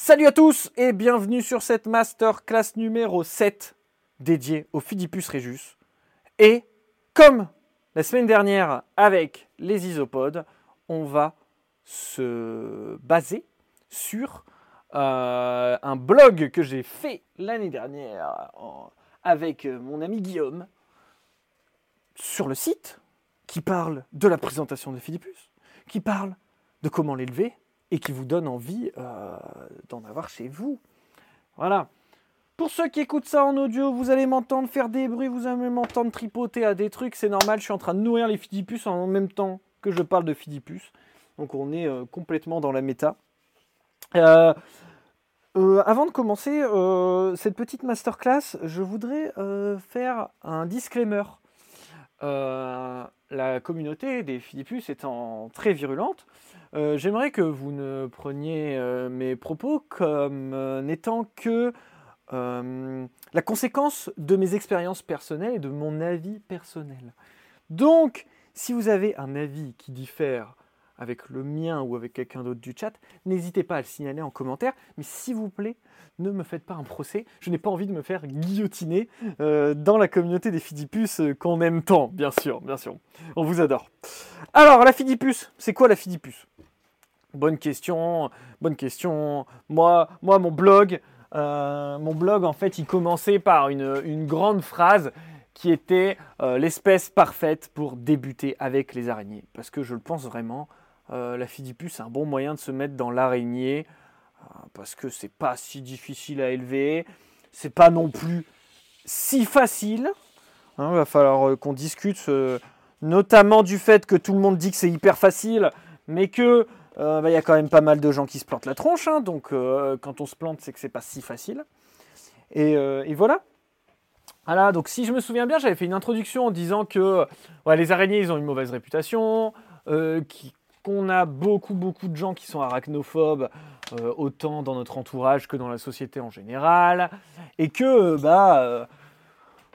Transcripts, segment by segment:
Salut à tous et bienvenue sur cette masterclass numéro 7 dédiée au Phidipus Regius. Et comme la semaine dernière avec les isopodes, on va se baser sur euh, un blog que j'ai fait l'année dernière avec mon ami Guillaume sur le site qui parle de la présentation de Philippus, qui parle de comment l'élever et qui vous donne envie euh, d'en avoir chez vous. Voilà. Pour ceux qui écoutent ça en audio, vous allez m'entendre faire des bruits, vous allez m'entendre tripoter à des trucs, c'est normal, je suis en train de nourrir les Phidipus en même temps que je parle de Phidipus. Donc on est euh, complètement dans la méta. Euh, avant de commencer cette petite masterclass, je voudrais faire un disclaimer. La communauté des Phidipus étant très virulente, euh, j'aimerais que vous ne preniez euh, mes propos comme euh, n'étant que la conséquence de mes expériences personnelles et de mon avis personnel. Donc, si vous avez un avis qui diffère avec le mien ou avec quelqu'un d'autre du chat, n'hésitez pas à le signaler en commentaire. Mais s'il vous plaît, ne me faites pas un procès. Je n'ai pas envie de me faire guillotiner dans la communauté des Fidipus qu'on aime tant, bien sûr, bien sûr. On vous adore. Alors, la Fidipus, c'est quoi la Fidipus? Bonne question, bonne question. Moi, moi mon blog, euh, mon blog, en fait, il commençait par une, grande phrase qui était euh, l'espèce parfaite pour débuter avec les araignées. Parce que je le pense vraiment, euh, la Fidipus, c'est un bon moyen de se mettre dans l'araignée, parce que c'est pas si difficile à élever, c'est pas non plus si facile. Il hein, va falloir qu'on discute notamment du fait que tout le monde dit que c'est hyper facile, mais que euh, bah, il y a quand même pas mal de gens qui se plantent la tronche, hein, donc euh, quand on se plante, c'est que c'est pas si facile. Et, euh, voilà. Voilà, donc si je me souviens bien, j'avais fait une introduction en disant que les araignées, ils ont une mauvaise réputation, qu'on a beaucoup, beaucoup de gens qui sont arachnophobes, autant dans notre entourage que dans la société en général, et que, bah,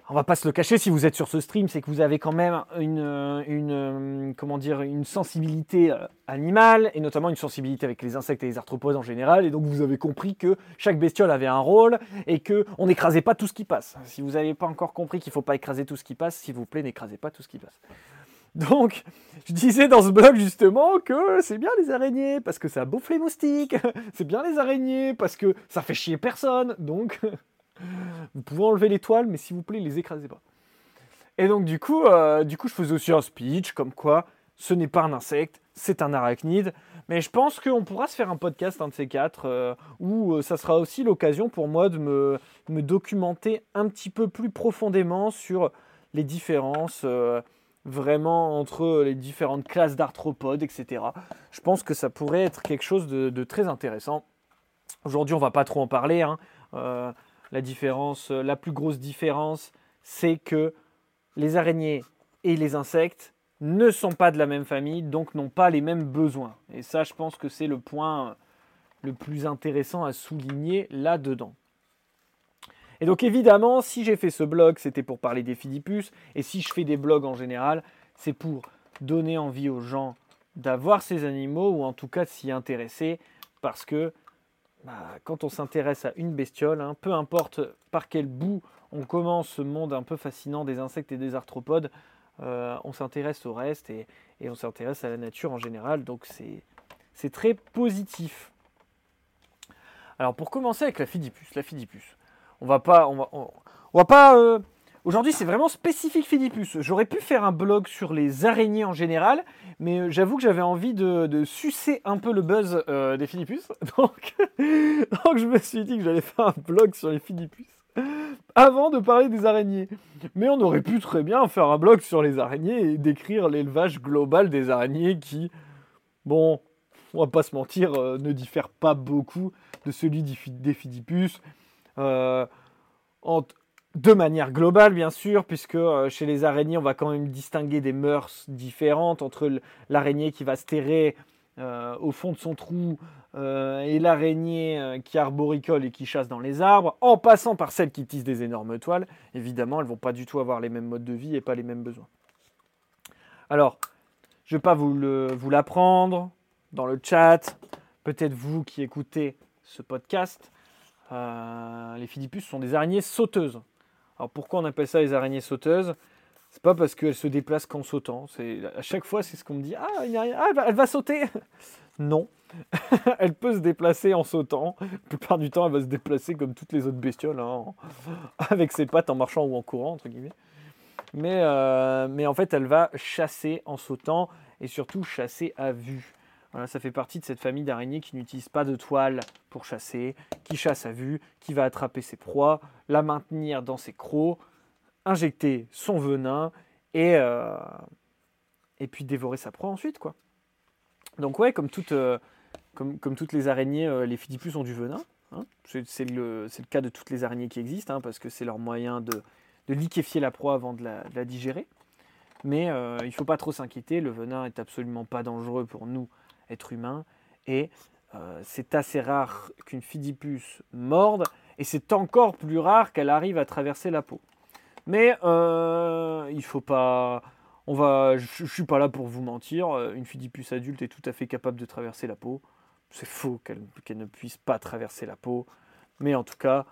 on va pas se le cacher, si vous êtes sur ce stream, c'est que vous avez quand même une, une, comment dire, une sensibilité euh, animale, et notamment une sensibilité avec les insectes et les arthropodes en général, et donc vous avez compris que chaque bestiole avait un rôle, et qu'on n'écrasait pas tout ce qui passe. Si vous n'avez pas encore compris qu'il ne faut pas écraser tout ce qui passe, s'il vous plaît, n'écrasez pas tout ce qui passe. Donc, je disais dans ce blog justement que c'est bien les araignées parce que ça bouffe les moustiques, c'est bien les araignées parce que ça fait chier personne, donc vous pouvez enlever les toiles, mais s'il vous plaît, les écrasez pas. Et donc du coup, euh, du coup, je faisais aussi un speech comme quoi ce n'est pas un insecte, c'est un arachnide. Mais je pense qu'on pourra se faire un podcast, un de ces quatre, euh, où euh, ça sera aussi l'occasion pour moi de me, me, documenter un petit peu plus profondément sur les différences vraiment entre les différentes classes d'arthropodes, etc. Je pense que ça pourrait être quelque chose de, très intéressant. Aujourd'hui, on va pas trop en parler. Hein. La différence, euh, la plus grosse différence, c'est que les araignées et les insectes ne sont pas de la même famille, donc n'ont pas les mêmes besoins. Et ça, je pense que c'est le point euh, le plus intéressant à souligner là-dedans. Et donc évidemment, si j'ai fait ce blog, c'était pour parler des Phidipus, et si je fais des blogs en général, c'est pour donner envie aux gens d'avoir ces animaux, ou en tout cas de s'y intéresser, parce que bah, quand on s'intéresse à une bestiole, hein, peu importe par quel bout on commence ce monde un peu fascinant des insectes et des arthropodes, euh, on s'intéresse au reste et, on s'intéresse à la nature en général, donc c'est très positif. Alors pour commencer avec la Fidipus, la Fidipus, on va pas, on va, pas euh, Aujourd'hui, c'est vraiment spécifique Philippus. J'aurais pu faire un blog sur les araignées en général, mais euh, j'avoue que j'avais envie de, sucer un peu le buzz euh, des Philippus. Donc, donc, je me suis dit que j'allais faire un blog sur les Philippus avant de parler des araignées. Mais on aurait pu très bien faire un blog sur les araignées et décrire l'élevage global des araignées qui, bon, on va pas se mentir, ne diffère pas beaucoup de celui des Philippus. Euh, de manière globale, bien sûr, puisque euh, chez les araignées, on va quand même distinguer des mœurs différentes entre l'araignée qui va se terrer euh, au fond de son trou et l'araignée qui arboricole et qui chasse dans les arbres, en passant par celle qui tisse des énormes toiles. Évidemment, elles vont pas du tout avoir les mêmes modes de vie et pas les mêmes besoins. Alors, je ne vais pas vous l'apprendre dans le chat. Peut-être vous qui écoutez ce podcast, euh, les Philippus sont des araignées sauteuses. Alors pourquoi on appelle ça les araignées sauteuses? C'est pas parce qu'elles se déplacent qu'en sautant. À chaque fois c'est ce qu'on me dit. Ah, ah elle, va, sauter. non, elle peut se déplacer en sautant. La plupart du temps, elle va se déplacer comme toutes les autres bestioles, hein, avec ses pattes en marchant ou en courant entre guillemets. Euh, mais en fait, elle va chasser en sautant et surtout chasser à vue. Voilà, ça fait partie de cette famille d'araignées qui n'utilisent pas de toile pour chasser, qui chasse à vue, qui va attraper ses proies, la maintenir dans ses crocs, injecter son venin et, euh, et puis dévorer sa proie ensuite. quoi. Donc ouais, comme, euh, comme, comme, toutes les araignées, euh, les Philippus ont du venin. Hein. C'est le, le, cas de toutes les araignées qui existent, hein, parce que c'est leur moyen de, de, liquéfier la proie avant de la, de la digérer. Mais il ne faut pas trop s'inquiéter, le venin est absolument pas dangereux pour nous être humain. Et euh, c'est assez rare qu'une Phidipus morde, et c'est encore plus rare qu'elle arrive à traverser la peau. Mais euh, il faut pas. On va, je, suis pas là pour vous mentir. Une Phidipus adulte est tout à fait capable de traverser la peau. C'est faux qu'elle ne puisse pas traverser la peau. Mais en tout cas,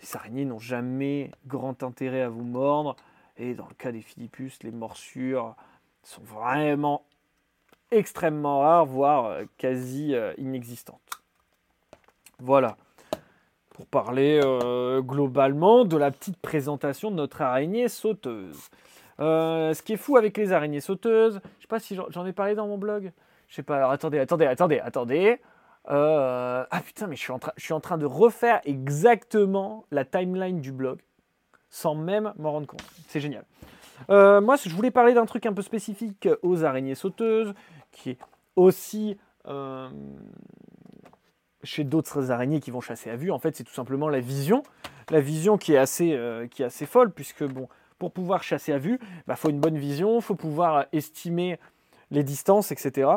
les araignées n'ont jamais grand intérêt à vous mordre. Et dans le cas des Phidipus, les morsures sont vraiment extrêmement rare, voire euh, quasi euh, inexistante. Voilà, pour parler euh, globalement de la petite présentation de notre araignée sauteuse. ce qui est fou avec les araignées sauteuses, je sais pas si j'en ai parlé dans mon blog. Je sais pas, alors attendez, attendez, attendez, attendez. ah putain, mais je suis en train de refaire exactement la timeline du blog sans même m'en rendre compte. C'est génial. moi, je voulais parler d'un truc un peu spécifique aux araignées sauteuses qui est aussi euh, chez d'autres araignées qui vont chasser à vue. En fait, c'est tout simplement la vision. La vision qui est assez, euh, qui assez folle, puisque bon, pour pouvoir chasser à vue, il bah, faut une bonne vision, il faut pouvoir estimer les distances, etc.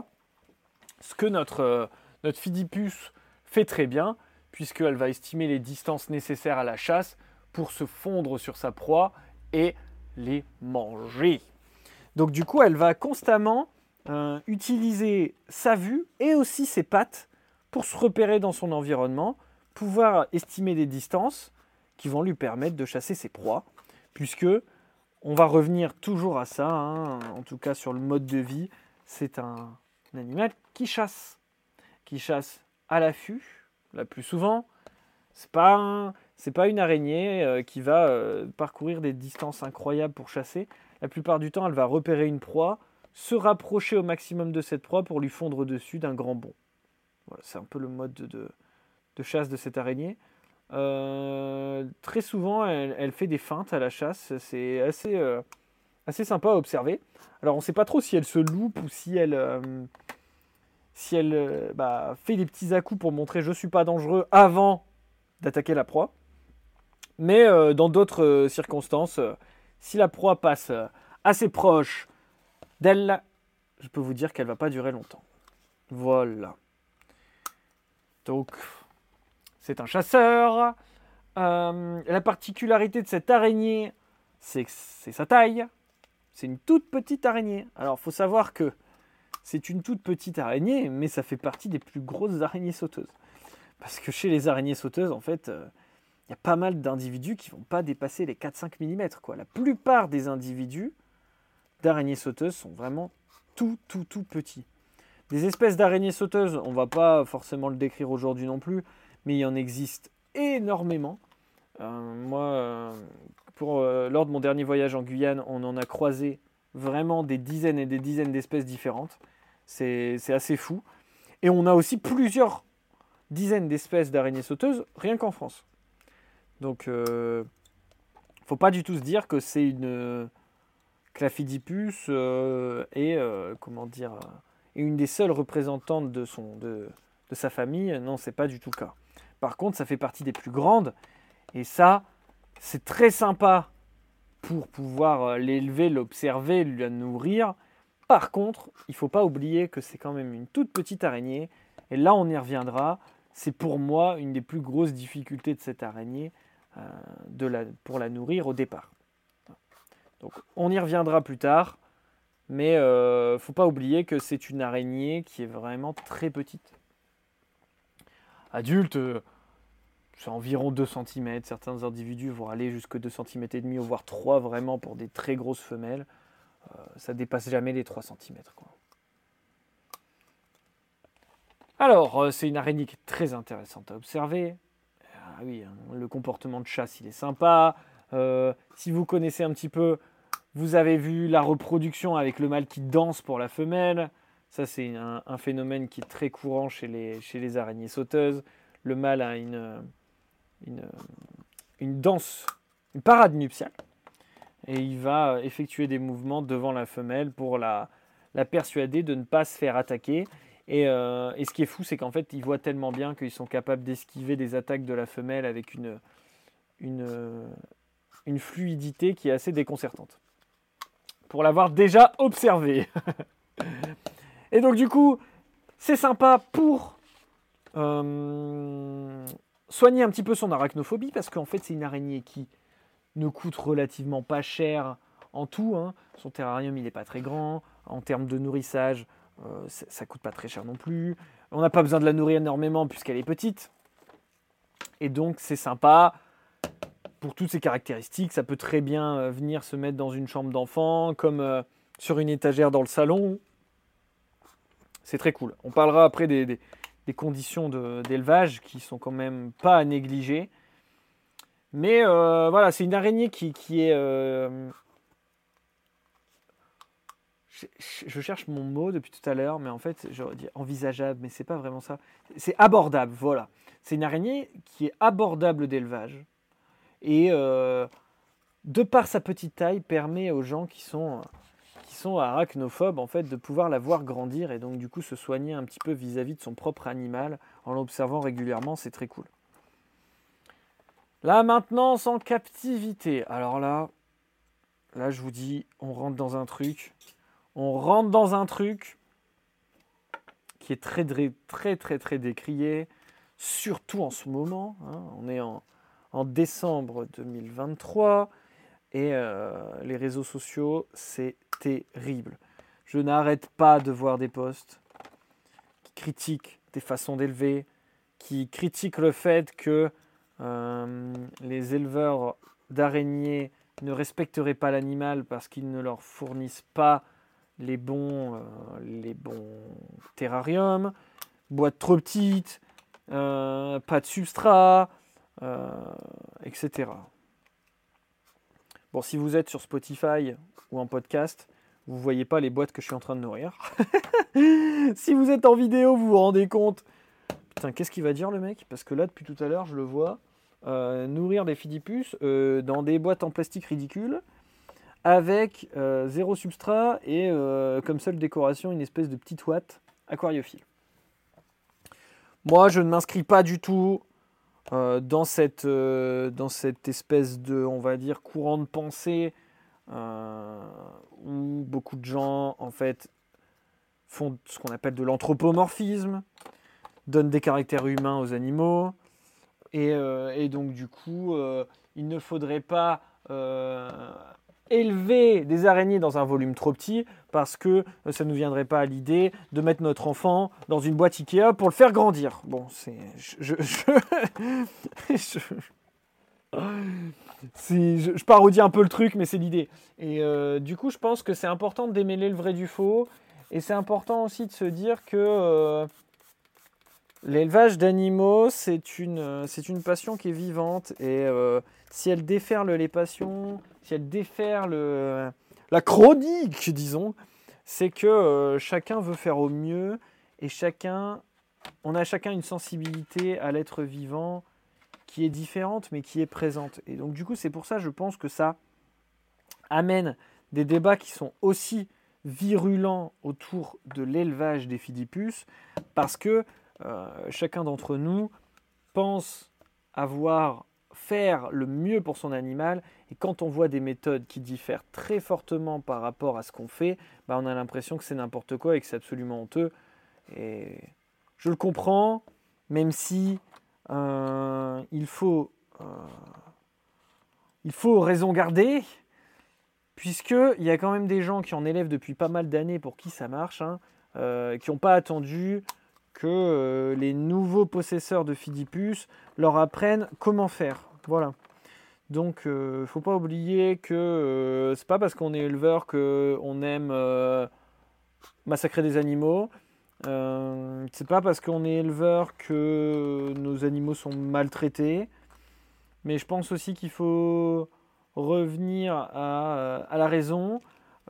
Ce que notre, euh, notre Phidipus fait très bien, puisqu'elle va estimer les distances nécessaires à la chasse pour se fondre sur sa proie et les manger. Donc du coup, elle va constamment euh, utiliser sa vue et aussi ses pattes pour se repérer dans son environnement, pouvoir estimer des distances qui vont lui permettre de chasser ses proies, puisque on va revenir toujours à ça, hein, en tout cas sur le mode de vie, c'est un, animal qui chasse, qui chasse à l'affût, la plus souvent. C'est pas pas une araignée euh, qui va euh, parcourir des distances incroyables pour chasser. La plupart du temps, elle va repérer une proie, se rapprocher au maximum de cette proie pour lui fondre dessus d'un grand bond. Voilà, c'est un peu le mode de, chasse de cette araignée. Euh, très souvent, elle, fait des feintes à la chasse. C'est assez, euh, assez sympa à observer. Alors, on ne sait pas trop si elle se loupe ou si elle, euh, si elle bah, fait des petits à-coups pour montrer je suis pas dangereux avant d'attaquer la proie. Mais dans d'autres circonstances, si la proie passe assez proche d'elle, je peux vous dire qu'elle va pas durer longtemps. Voilà. Donc, c'est un chasseur. Euh, la particularité de cette araignée, c'est sa taille. C'est une toute petite araignée. Alors, il faut savoir que c'est une toute petite araignée, mais ça fait partie des plus grosses araignées sauteuses. Parce que chez les araignées sauteuses, en fait, euh, il y a pas mal d'individus qui ne vont pas dépasser les 4-5 mm. La plupart des individus d'araignées sauteuses sont vraiment tout, tout, tout petits. Des espèces d'araignées sauteuses, on ne va pas forcément le décrire aujourd'hui non plus, mais il y en existe énormément. Euh, moi, euh, euh, lors de mon dernier voyage en Guyane, on en a croisé vraiment des dizaines et des dizaines d'espèces différentes. C'est assez fou. Et on a aussi plusieurs dizaines d'espèces d'araignées sauteuses rien qu'en France. Donc, il ne faut pas du tout se dire que c'est une Claphidipus euh, est, euh, comment dire, est une des seules représentantes de, sa famille. Non, c'est pas du tout le cas. Par contre, ça fait partie des plus grandes. Et ça, c'est très sympa pour pouvoir euh, l'élever, l'observer, la nourrir. Par contre, il ne faut pas oublier que c'est quand même une toute petite araignée. Et là, on y reviendra. C'est pour moi une des plus grosses difficultés de cette araignée pour la nourrir au départ. Donc on y reviendra plus tard, mais ne faut pas oublier que c'est une araignée qui est vraiment très petite. adulte, c'est environ 2 cm. Certains individus vont aller jusqu'à 2 cm et demi, voire 3 vraiment pour des très grosses femelles. ça dépasse jamais les 3 cm. Alors, c'est une araignée qui est très intéressante à observer. Ah oui, hein, le comportement de chasse, il est sympa. si vous connaissez un petit peu vous avez vu la reproduction avec le mâle qui danse pour la femelle. Ça, c'est un, phénomène qui est très courant chez les, araignées sauteuses. Le mâle a une, danse, une parade nuptiale. Et il va effectuer des mouvements devant la femelle pour la, persuader de ne pas se faire attaquer. Et, euh, et ce qui est fou, c'est qu'en fait, ils voient tellement bien qu'ils sont capables d'esquiver des attaques de la femelle avec une fluidité qui est assez déconcertante pour l'avoir déjà observé. Et donc du coup, c'est sympa pour euh, soigner un petit peu son arachnophobie, parce qu'en fait c'est une araignée qui ne coûte relativement pas cher en tout. Hein. Son terrarium il n'est pas très grand. En termes de nourrissage, euh, ça coûte pas très cher non plus. On n'a pas besoin de la nourrir énormément puisqu'elle est petite. Et donc c'est sympa pour toutes ces caractéristiques, ça peut très bien euh, venir se mettre dans une chambre d'enfant, comme euh, sur une étagère dans le salon. C'est très cool. On parlera après des, conditions d'élevage qui sont quand même pas à négliger. Mais euh, voilà, c'est une araignée qui, est. Je, cherche mon mot depuis tout à l'heure, mais en fait, je dis envisageable, mais c'est pas vraiment ça. C'est abordable, voilà. C'est une araignée qui est abordable d'élevage et euh, de par sa petite taille permet aux gens qui sont qui sont arachnophobes en fait de pouvoir la voir grandir et donc du coup se soigner un petit peu vis-à-vis de son propre animal en l'observant régulièrement, c'est très cool. La maintenance en captivité. Alors là, là je vous dis, on rentre dans un truc, on rentre dans un truc qui est très très très très décrié, surtout en ce moment. Hein. on est en, en décembre 2023. Et euh, les réseaux sociaux, c'est terrible. Je n'arrête pas de voir des posts qui critiquent des façons d'élever, qui critiquent le fait que euh, les éleveurs d'araignées ne respecteraient pas l'animal parce qu'ils ne leur fournissent pas les bons, euh, les bons terrariums, boîtes trop petites, pas de substrat, etc. Bon, si vous êtes sur Spotify ou en podcast, vous ne voyez pas les boîtes que je suis en train de nourrir. si vous êtes en vidéo, vous vous rendez compte. Putain, qu'est-ce qu'il va dire le mec? Parce que là, depuis tout à l'heure, je le vois euh, nourrir des fidipus euh, dans des boîtes en plastique ridicules avec zéro substrat et comme seule décoration une espèce de petite ouate aquariophile. Moi, je ne m'inscris pas du tout euh, dans, cette, euh, dans cette espèce de, on va dire, courant de pensée euh, où beaucoup de gens, en fait, font ce qu'on appelle de l'anthropomorphisme, donnent des caractères humains aux animaux, et, et donc du coup, il ne faudrait pas élever des araignées dans un volume trop petit parce que euh, ça ne nous viendrait pas à l'idée de mettre notre enfant dans une boîte Ikea pour le faire grandir. Bon, c'est. Je, parodie un peu le truc, mais c'est l'idée. Et euh, du coup, je pense que c'est important de démêler le vrai du faux. Et c'est important aussi de se dire que euh, l'élevage d'animaux, c'est une passion qui est vivante. Et si elle déferle les passions, si elle déferle la chronique, disons, c'est que euh, chacun veut faire au mieux et chacun, on a chacun une sensibilité à l'être vivant qui est différente mais qui est présente. Et donc du coup, c'est pour ça, je pense que ça amène des débats qui sont aussi virulents autour de l'élevage des fidipus parce que euh, chacun d'entre nous pense avoir faire le mieux pour son animal. Et quand on voit des méthodes qui diffèrent très fortement par rapport à ce qu'on fait, bah on a l'impression que c'est n'importe quoi et que c'est absolument honteux. Et je le comprends, même si euh, il, faut, euh, il faut raison garder, puisqu'il y a quand même des gens qui en élèvent depuis pas mal d'années pour qui ça marche, hein, euh, qui n'ont pas attendu que les nouveaux possesseurs de Fidipus leur apprennent comment faire. Voilà. Donc, il ne faut pas oublier que c'est pas parce qu'on est éleveur qu'on aime massacrer des animaux. Euh, c'est pas parce qu'on est éleveur que nos animaux sont maltraités. Mais je pense aussi qu'il faut revenir à, la raison.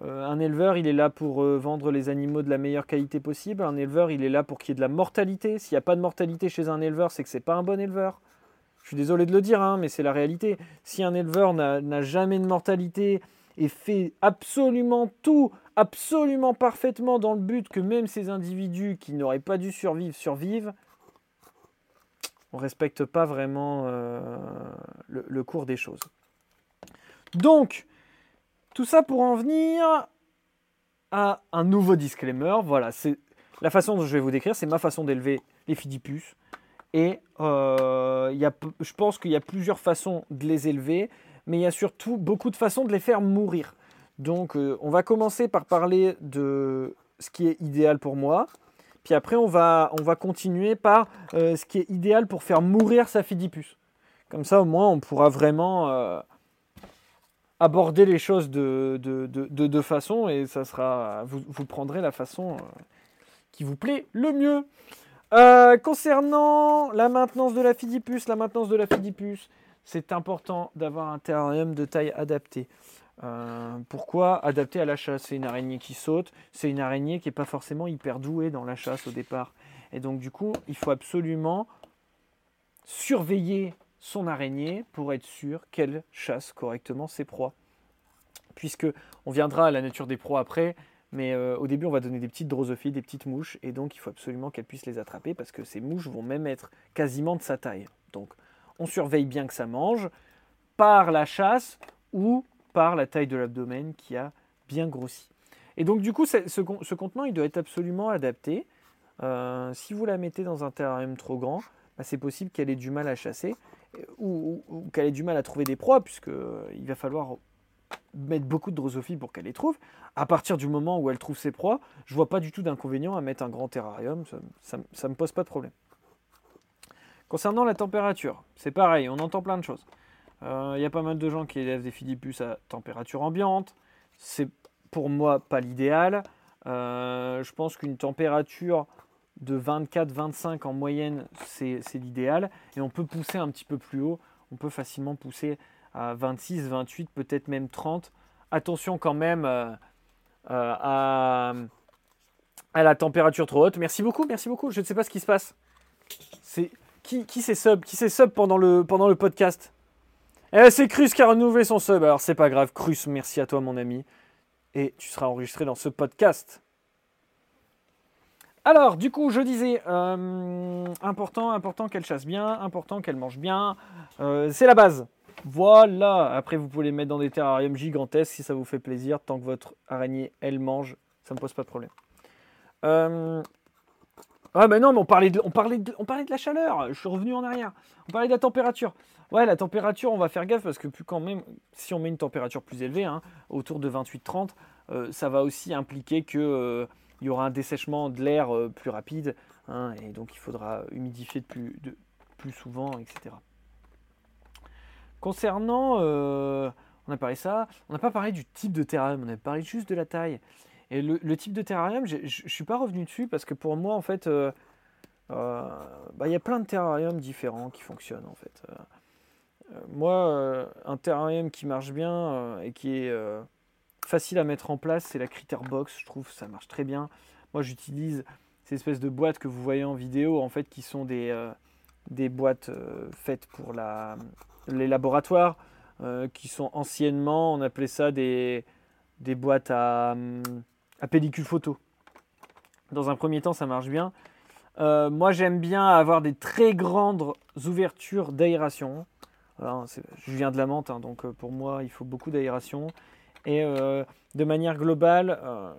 Euh, un éleveur, il est là pour euh, vendre les animaux de la meilleure qualité possible. Un éleveur, il est là pour qu'il y ait de la mortalité. S'il n'y a pas de mortalité chez un éleveur, c'est que c'est pas un bon éleveur. Je suis désolé de le dire, hein, mais c'est la réalité. Si un éleveur n'a jamais de mortalité et fait absolument tout absolument parfaitement dans le but que même ces individus qui n'auraient pas dû survivre survivent, on ne respecte pas vraiment euh, le, cours des choses. Donc, tout ça pour en venir à un nouveau disclaimer. Voilà, c'est la façon dont je vais vous décrire, c'est ma façon d'élever les fidipus. Et euh, je pense qu'il y a plusieurs façons de les élever, mais il y a surtout beaucoup de façons de les faire mourir. Donc, euh, on va commencer par parler de ce qui est idéal pour moi. Puis après, on va, on va continuer par euh, ce qui est idéal pour faire mourir sa fidipus. Comme ça, au moins, on pourra vraiment aborder les choses de, de, façon et ça sera, vous, prendrez la façon qui vous plaît le mieux. concernant la maintenance de la fidipus, la maintenance de la fidipus, c'est important d'avoir un terrarium de taille adaptée. Euh, pourquoi adapter à la chasse? C'est une araignée qui saute, c'est une araignée qui n'est pas forcément hyper douée dans la chasse au départ. Et donc du coup, il faut absolument surveiller son araignée pour être sûr qu'elle chasse correctement ses proies. Puisque on viendra à la nature des proies après, mais euh, au début on va donner des petites drosophiles, des petites mouches, et donc il faut absolument qu'elle puisse les attraper parce que ces mouches vont même être quasiment de sa taille. Donc on surveille bien que ça mange par la chasse ou par la taille de l'abdomen qui a bien grossi. Et donc du coup, ce, contenant, il doit être absolument adapté. Euh, si vous la mettez dans un terrarium trop grand, bah, c'est possible qu'elle ait du mal à chasser ou, qu'elle ait du mal à trouver des proies, puisqu'il euh, va falloir mettre beaucoup de drosophiles pour qu'elle les trouve. À partir du moment où elle trouve ses proies, je vois pas du tout d'inconvénient à mettre un grand terrarium, ça ne me pose pas de problème. Concernant la température, c'est pareil, on entend plein de choses. Il euh, y a pas mal de gens qui élèvent des fidipus à température ambiante. C'est pour moi pas l'idéal. Euh, je pense qu'une température de 24-25 en moyenne, c'est l'idéal. Et on peut pousser un petit peu plus haut. On peut facilement pousser à 26, 28, peut-être même 30. Attention quand même euh, à, la température trop haute. Merci beaucoup, merci beaucoup. Je ne sais pas ce qui se passe. Qui, qui c'est sub? Qui c'est sub pendant le, pendant le podcast? Eh, c'est Crus qui a renouvelé son sub. Alors c'est pas grave, Crus, merci à toi mon ami. Et tu seras enregistré dans ce podcast. Alors, du coup, je disais, euh, important, important qu'elle chasse bien, important qu'elle mange bien. Euh, c'est la base. Voilà. Après, vous pouvez les mettre dans des terrariums gigantesques si ça vous fait plaisir. Tant que votre araignée, elle mange, ça ne me pose pas de problème. Euh, ah, mais non, mais on parlait, de, la chaleur. Je suis revenu en arrière. On parlait de la température. Ouais, la température, on va faire gaffe parce que plus quand même, si on met une température plus élevée, hein, autour de 28-30, euh, ça va aussi impliquer euh, y aura un dessèchement de l'air euh, plus rapide, hein, et donc il faudra humidifier plus, souvent, etc. Concernant, on a parlé ça, on n'a pas parlé du type de terrarium, on a parlé juste de la taille. Et le, type de terrarium, je ne suis pas revenu dessus parce que pour moi, en fait, bah, il y a plein de terrariums différents qui fonctionnent, en fait. Euh, moi, euh, un terrarium qui marche bien euh, et qui est facile à mettre en place, c'est la Critter Box. Je trouve ça marche très bien. Moi, j'utilise ces espèces de boîtes que vous voyez en vidéo, en fait, qui sont des, des boîtes faites pour la, les laboratoires, qui sont anciennement, on appelait ça des, des boîtes à, à pellicule photo. Dans un premier temps, ça marche bien. moi, j'aime bien avoir des très grandes ouvertures d'aération je viens de la menthe, hein, donc euh, pour moi, il faut beaucoup d'aération. Et euh, de manière globale, euh,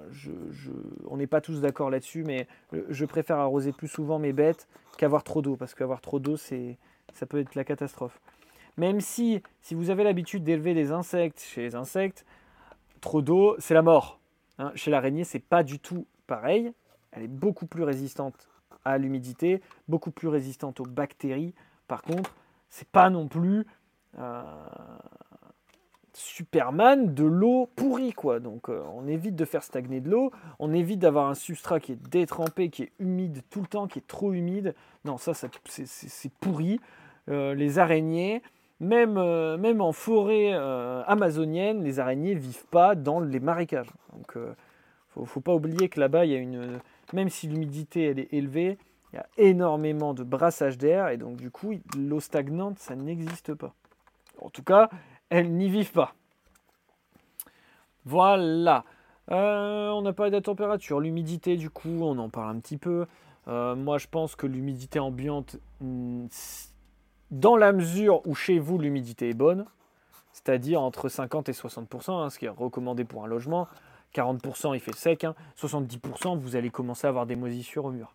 on n'est pas tous d'accord là-dessus, mais je préfère arroser plus souvent mes bêtes qu'avoir trop d'eau, parce qu'avoir trop d'eau, ça peut être la catastrophe. Même si, si vous avez l'habitude d'élever des insectes chez les insectes, trop d'eau, c'est la mort. Hein. chez l'araignée, c'est pas du tout pareil. Elle est beaucoup plus résistante à l'humidité, beaucoup plus résistante aux bactéries. Par contre, c'est pas non plus euh, Superman de l'eau pourrie quoi. Donc euh, on évite de faire stagner de l'eau, on évite d'avoir un substrat qui est détrempé, qui est humide tout le temps, qui est trop humide. Non, ça, c'est pourri. Euh, les araignées, même, même en forêt amazonienne, les araignées vivent pas dans les marécages. Donc faut, faut pas oublier que là-bas, il y a une, même si l'humidité elle est élevée, il y a énormément de brassage d'air et donc du coup, l'eau stagnante, ça n'existe pas. En tout cas, elles n'y vivent pas. Voilà. Euh, on a parlé de la température, l'humidité du coup, on en parle un petit peu. Euh, moi, je pense que l'humidité ambiante, hmm, dans la mesure où chez vous l'humidité est bonne, c'est-à-dire entre 50 et 60%, hein, ce qui est recommandé pour un logement, 40% il fait sec, 70% hein. vous allez commencer à avoir des moisissures au mur.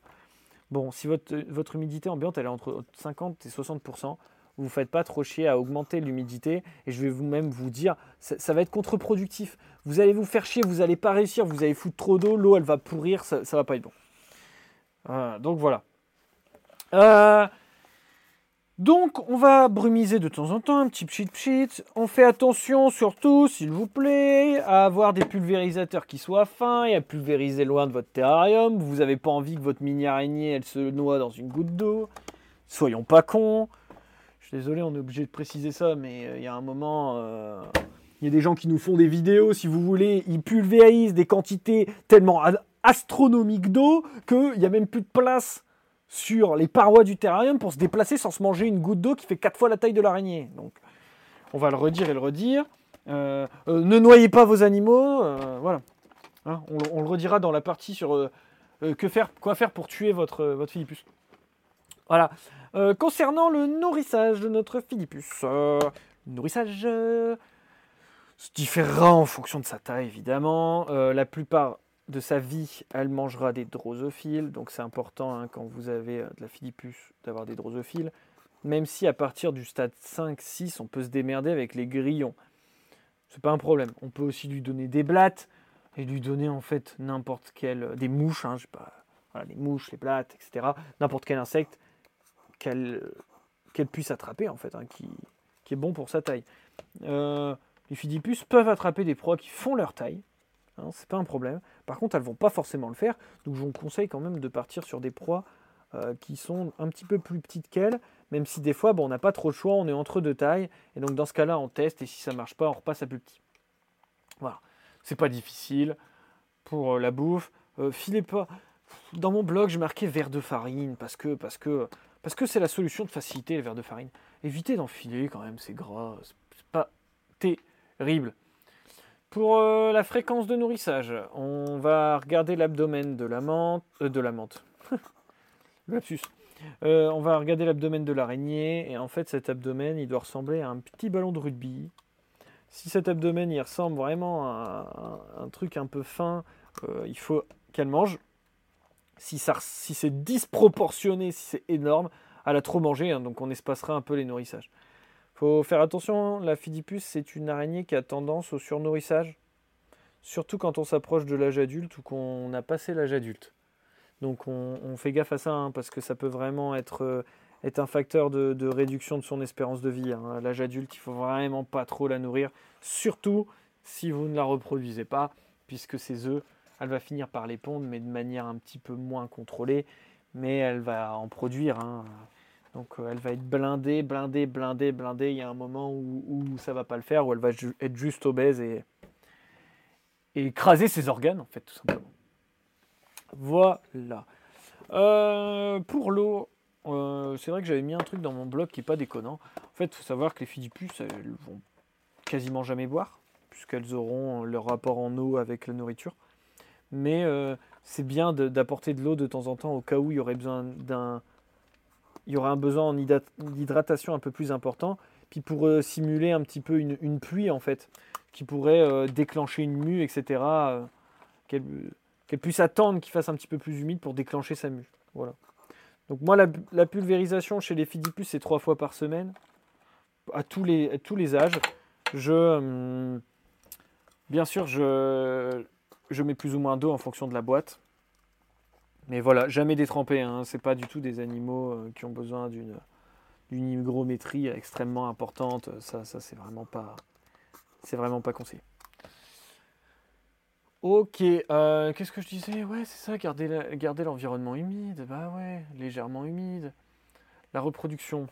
Bon, si votre, votre humidité ambiante elle est entre 50 et 60%, vous ne faites pas trop chier à augmenter l'humidité et je vais vous-même vous dire, ça, va être contre-productif. Vous allez vous faire chier, vous n'allez pas réussir, vous allez foutre trop d'eau, l'eau elle va pourrir, ça ne va pas être bon. Donc voilà. Euh, donc, on va brumiser de temps en temps, un petit pchit pchit. On fait attention, surtout, s'il vous plaît, à avoir des pulvérisateurs qui soient fins et à pulvériser loin de votre terrarium. Vous n'avez pas envie que votre mini araignée, elle se noie dans une goutte d'eau. Soyons pas cons. Je suis désolé, on est obligé de préciser ça, mais euh, il y a un moment, euh, il y a des gens qui nous font des vidéos, si vous voulez, ils pulvérisent des quantités tellement astronomiques d'eau qu'il n'y a même plus de place sur les parois du terrarium pour se déplacer sans se manger une goutte d'eau qui fait quatre fois la taille de l'araignée. Donc, on va le redire et le redire. Euh, ne noyez pas vos animaux. Voilà. Hein, on, le redira dans la partie sur que faire, quoi faire pour tuer votre, votre Philippus. Voilà. concernant le nourrissage de notre Philippus, le nourrissage différent en fonction de sa taille, évidemment. la plupart de sa vie, elle mangera des drosophiles. Donc c'est important hein, quand vous avez euh, de la philippus d'avoir des drosophiles. Même si à partir du stade 5-6, on peut se démerder avec les grillons. C'est pas un problème. On peut aussi lui donner des blattes et lui donner en fait n'importe quel. Euh, des mouches, hein, je sais pas. Voilà, les mouches, les blattes, etc. N'importe quel insecte qu'elle puisse attraper en fait, hein, qui, est bon pour sa taille. Euh, les philippus peuvent attraper des proies qui font leur taille. Hein, c'est pas un problème. Par contre, elles vont pas forcément le faire. Donc, je vous conseille quand même de partir sur des proies euh, qui sont un petit peu plus petites qu'elles, même si des fois, on n'a pas trop le choix, on est entre deux tailles. Et donc, dans ce cas-là, on teste. Et si ça marche pas, on repasse à plus petit. Voilà. C'est pas difficile pour euh, la bouffe. Euh, filez pas. Dans mon blog, j'ai marqué verre de farine parce que parce que parce que c'est la solution de faciliter les verres de farine. Évitez d'enfiler quand même, c'est gras, c'est pas terrible. Pour euh, la fréquence de nourrissage, on va regarder l'abdomen de la menthe. Euh, de la menthe. Lapsus. Euh, on va regarder l'abdomen de l'araignée. Et en fait, cet abdomen, il doit ressembler à un petit ballon de rugby. Si cet abdomen, il ressemble vraiment à un, truc un peu fin, il faut qu'elle mange. Si, si c'est disproportionné, si c'est énorme, elle a trop mangé. Hein, donc on espacera un peu les nourrissages faut faire attention, la Phidipus, c'est une araignée qui a tendance au surnourrissage, surtout quand on s'approche de l'âge adulte ou qu'on a passé l'âge adulte. Donc on, fait gaffe à ça, hein, parce que ça peut vraiment être, euh, être un facteur de, réduction de son espérance de vie. Hein. l'âge adulte, il faut vraiment pas trop la nourrir, surtout si vous ne la reproduisez pas, puisque ses œufs, elle va finir par les pondre, mais de manière un petit peu moins contrôlée, mais elle va en produire. Hein. Donc euh, elle va être blindée, blindée, blindée, blindée. Il y a un moment où, où ça va pas le faire, où elle va être juste obèse et, écraser ses organes, en fait, tout simplement. Voilà. Euh, pour l'eau, euh, c'est vrai que j'avais mis un truc dans mon blog qui n'est pas déconnant. En fait, il faut savoir que les filles du puce, elles vont quasiment jamais boire, puisqu'elles auront leur rapport en eau avec la nourriture. Mais c'est bien d'apporter de l'eau de temps en temps au cas où il y aurait besoin d'un il y aura un besoin d'hydratation un peu plus important. Puis pour euh, simuler un petit peu une, pluie, en fait, qui pourrait euh, déclencher une mue, etc., euh, qu'elle puisse attendre qu'il fasse un petit peu plus humide pour déclencher sa mue. Voilà. Donc moi, la, pulvérisation chez les Phidipus, c'est trois fois par semaine, à tous les, tous les âges. Je, bien sûr, je, je mets plus ou moins d'eau en fonction de la boîte. Mais voilà, jamais détrempé. Hein. C'est pas du tout des animaux euh, qui ont besoin d'une hygrométrie extrêmement importante. Ça, ça c'est vraiment pas, c'est vraiment pas conseillé. Ok, euh, qu'est-ce que je disais? Ouais, c'est ça, garder, garder l'environnement humide. Bah ouais, légèrement humide. La reproduction.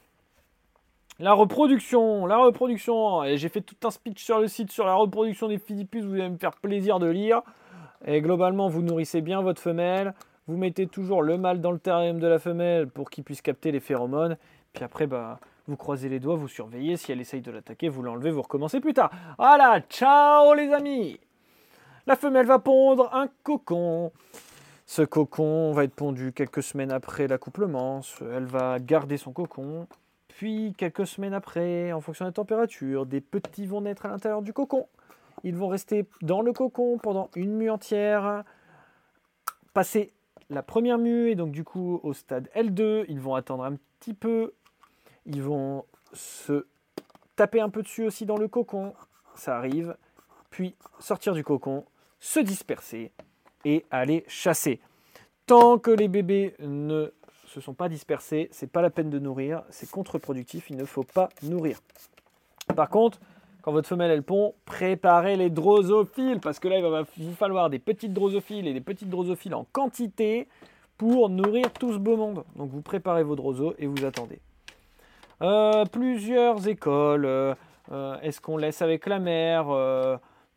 La reproduction, la reproduction. Et j'ai fait tout un speech sur le site sur la reproduction des philippus. Vous allez me faire plaisir de lire. Et globalement, vous nourrissez bien votre femelle. Vous mettez toujours le mâle dans le terrarium de la femelle pour qu'il puisse capter les phéromones. Puis après, bah, vous croisez les doigts, vous surveillez. Si elle essaye de l'attaquer, vous l'enlevez, vous recommencez plus tard. Voilà, ciao les amis La femelle va pondre un cocon. Ce cocon va être pondu quelques semaines après l'accouplement. Elle va garder son cocon. Puis, quelques semaines après, en fonction de la température, des petits vont naître à l'intérieur du cocon. Ils vont rester dans le cocon pendant une mue entière. Passer la première mue, et donc du coup au stade L2, ils vont attendre un petit peu. Ils vont se taper un peu dessus aussi dans le cocon. Ça arrive. Puis sortir du cocon, se disperser et aller chasser. Tant que les bébés ne se sont pas dispersés, c'est pas la peine de nourrir, c'est contre-productif, il ne faut pas nourrir. Par contre, quand votre femelle elle pond, préparez les drosophiles parce que là il va vous falloir des petites drosophiles et des petites drosophiles en quantité pour nourrir tout ce beau monde. Donc vous préparez vos drosos et vous attendez. Euh, plusieurs écoles. Euh, euh, est-ce qu'on laisse avec la mère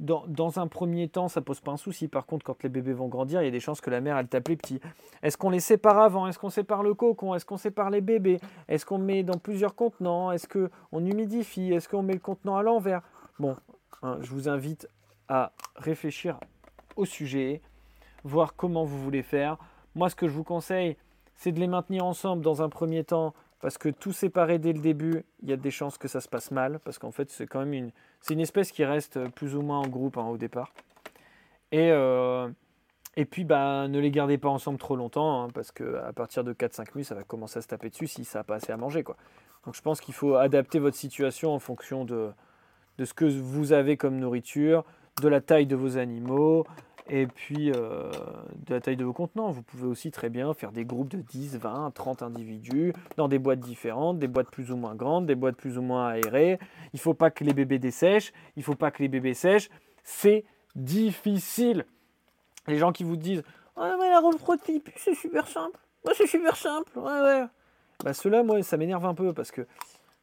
dans, un premier temps, ça pose pas un souci. Par contre, quand les bébés vont grandir, il y a des chances que la mère, elle tape les petits. Est-ce qu'on les sépare avant? Est-ce qu'on sépare le cocon? Est-ce qu'on sépare les bébés? Est-ce qu'on met dans plusieurs contenants? Est-ce qu'on humidifie? Est-ce qu'on met le contenant à l'envers? Bon, hein, je vous invite à réfléchir au sujet, voir comment vous voulez faire. Moi, ce que je vous conseille, c'est de les maintenir ensemble dans un premier temps parce que tout séparé dès le début, il y a des chances que ça se passe mal, parce qu'en fait c'est quand même une, c'est une espèce qui reste plus ou moins en groupe hein, au départ. Et, euh, et puis bah, ne les gardez pas ensemble trop longtemps, hein, parce qu'à partir de 4-5 mus, ça va commencer à se taper dessus si ça n'a pas assez à manger. Quoi. Donc je pense qu'il faut adapter votre situation en fonction de, de ce que vous avez comme nourriture, de la taille de vos animaux, et puis euh, de la taille de vos contenants. Vous pouvez aussi très bien faire des groupes de 10, 20, 30 individus dans des boîtes différentes, des boîtes plus ou moins grandes, des boîtes plus ou moins aérées. Il ne faut pas que les bébés dessèchent, il ne faut pas que les bébés sèchent. C'est difficile. Les gens qui vous disent Ah, mais la reproduction, c'est super simple. Moi, c'est super simple. Ouais, ouais. Bah, ceux-là, moi, ça m'énerve un peu parce que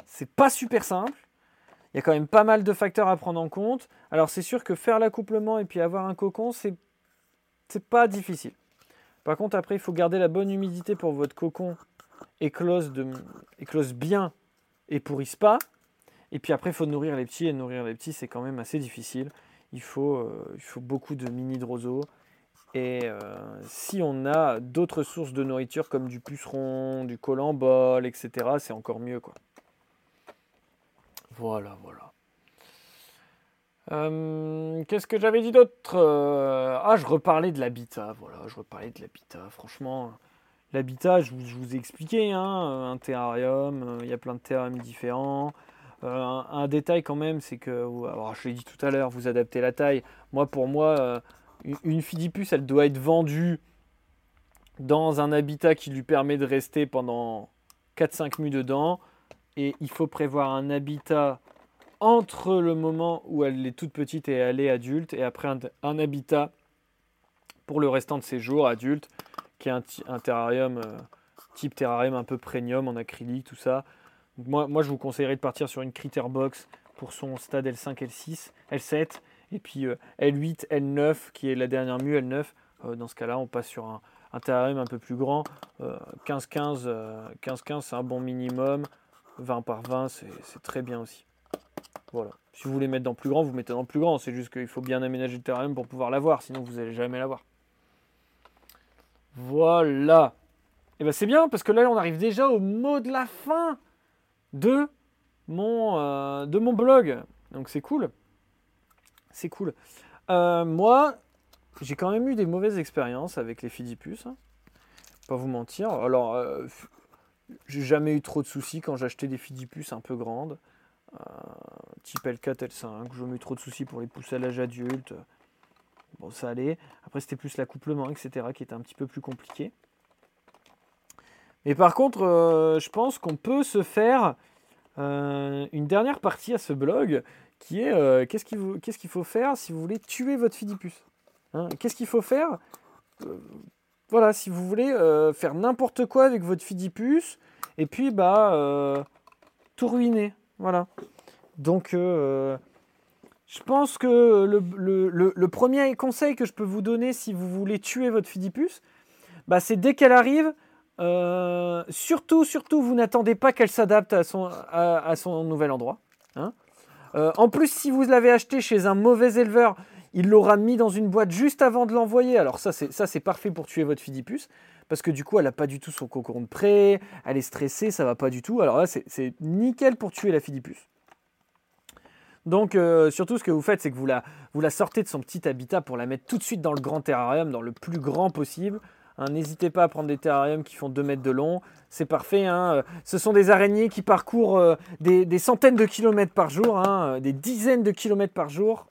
c'est pas super simple il y a quand même pas mal de facteurs à prendre en compte. Alors c'est sûr que faire l'accouplement et puis avoir un cocon, c'est pas difficile. Par contre, après, il faut garder la bonne humidité pour que votre cocon éclose, de, éclose bien et pourrisse pas. Et puis après, il faut nourrir les petits. Et nourrir les petits, c'est quand même assez difficile. Il faut, euh, il faut beaucoup de mini droso. Et euh, si on a d'autres sources de nourriture comme du puceron, du colambol, etc., c'est encore mieux. quoi. Voilà, voilà. Euh, qu'est-ce que j'avais dit d'autre euh, Ah, je reparlais de l'habitat. Voilà, je reparlais de l'habitat. Franchement, l'habitat, je, vous ai expliqué, hein, un terrarium, euh, il y a plein de terrariums différents. un, détail quand même, c'est que, alors je l'ai dit tout à l'heure, vous adaptez la taille. Moi, pour moi, une, fidipus, elle doit être vendue dans un habitat qui lui permet de rester pendant 4-5 mues dedans et il faut prévoir un habitat entre le moment où elle est toute petite et elle est adulte, et après un, habitat pour le restant de ses jours adulte, qui est un, terrarium euh, type terrarium un peu premium en acrylique, tout ça. moi, moi, je vous conseillerais de partir sur une critter box pour son stade L5, L6, L7, et puis L8, euh, L9, qui est la dernière mue, L9. Euh, dans ce cas-là, on passe sur un, un terrarium un peu plus grand. 15-15, 15-15, c'est un bon minimum. 20 par 20, c'est très bien aussi. Voilà. Si vous voulez mettre dans plus grand, vous mettez dans plus grand. C'est juste qu'il faut bien aménager le terrain pour pouvoir l'avoir, sinon vous n'allez jamais l'avoir. Voilà. Et eh ben c'est bien parce que là on arrive déjà au mot de la fin de mon, euh, de mon blog. Donc c'est cool. C'est cool. Euh, moi, j'ai quand même eu des mauvaises expériences avec les Fidipus. Hein. Pas vous mentir. Alors, euh, j'ai jamais eu trop de soucis quand j'achetais des fidipus un peu grandes, euh, type L4, L5. J'ai jamais eu trop de soucis pour les pousser à l'âge adulte. Bon, ça allait. Après, c'était plus l'accouplement, etc., qui était un petit peu plus compliqué. Et par contre, je pense qu'on peut se faire une dernière partie à ce blog qui est qu'est-ce qu'il faut faire si vous voulez tuer votre Fidipus hein? Qu'est-ce qu'il faut faire? Voilà, si vous voulez faire n'importe quoi avec votre Fidipus et puis bah tout ruiner. Voilà. Donc, euh, je pense que le, premier conseil que je peux vous donner si vous voulez tuer votre Fidipus, bah, c'est dès qu'elle arrive, euh, surtout, surtout, vous n'attendez pas qu'elle s'adapte à son, nouvel endroit. Hein. Euh, en plus, si vous l'avez acheté chez un mauvais éleveur, il l'aura mis dans une boîte juste avant de l'envoyer. Alors ça, c'est parfait pour tuer votre Fidipus parce que du coup, elle n'a pas du tout son cocon de prêt, elle est stressée, ça va pas du tout. Alors là, c'est nickel pour tuer la Philippus. Donc, euh, surtout, ce que vous faites, c'est que vous la, sortez de son petit habitat pour la mettre tout de suite dans le grand terrarium, dans le plus grand possible. Hein, n'hésitez pas à prendre des terrariums qui font 2 mètres de long. C'est parfait. Hein. Ce sont des araignées qui parcourent euh, des, centaines de kilomètres par jour, hein, des dizaines de kilomètres par jour.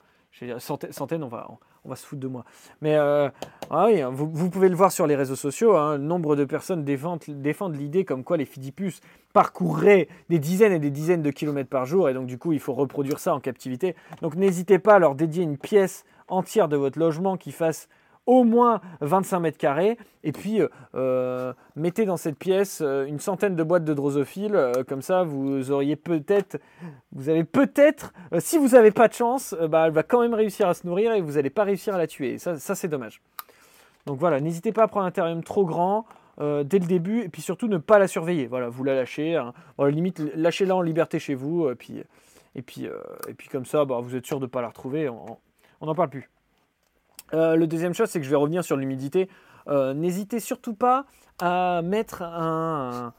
Centaines, centaines on va, on va se foutre de moi. Mais euh, ah oui, vous, pouvez le voir sur les réseaux sociaux, hein, nombre de personnes défendent, défendent l'idée comme quoi les Fidipus parcourraient des dizaines et des dizaines de kilomètres par jour, et donc du coup il faut reproduire ça en captivité. Donc n'hésitez pas à leur dédier une pièce entière de votre logement qui fasse au moins 25 mètres carrés. Et puis, euh, euh, mettez dans cette pièce euh, une centaine de boîtes de drosophiles. comme ça, vous auriez peut-être, vous avez peut-être, si vous n'avez pas de chance, bah, elle va quand même réussir à se nourrir et vous n'allez pas réussir à la tuer. ça, ça c'est dommage. Donc voilà, n'hésitez pas à prendre un terrarium trop grand. dès le début et puis surtout ne pas la surveiller. Voilà, vous la lâchez, hein. limite lâchez-la en liberté chez vous et puis et puis et puis comme ça, bah, vous êtes sûr de ne pas la retrouver. On n'en parle plus. Euh, le deuxième chose, c'est que je vais revenir sur l'humidité. Euh, n'hésitez surtout pas à mettre un,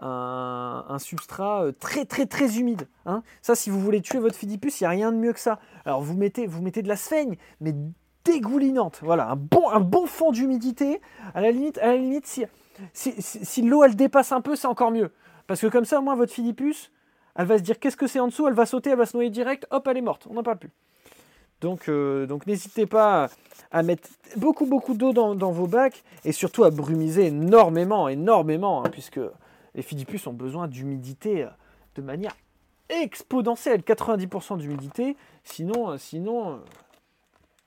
un, substrat euh, très très très humide. Hein. Ça, si vous voulez tuer votre Fidipus, il n'y a rien de mieux que ça. Alors vous mettez, vous mettez de la sphaigne, mais dégoulinante. Voilà, un bon, un bon fond d'humidité. À la limite, à la limite si, si, l'eau elle dépasse un peu, c'est encore mieux. Parce que comme ça, moi, votre Fidipus, elle va se dire qu'est-ce que c'est en dessous, elle va sauter, elle va se noyer direct, hop, elle est morte. On n'en parle plus. Donc, euh, donc n'hésitez pas à mettre beaucoup beaucoup d'eau dans, vos bacs et surtout à brumiser énormément, énormément, hein, puisque les Philippus ont besoin d'humidité euh, de manière exponentielle, 90% d'humidité, sinon, euh, sinon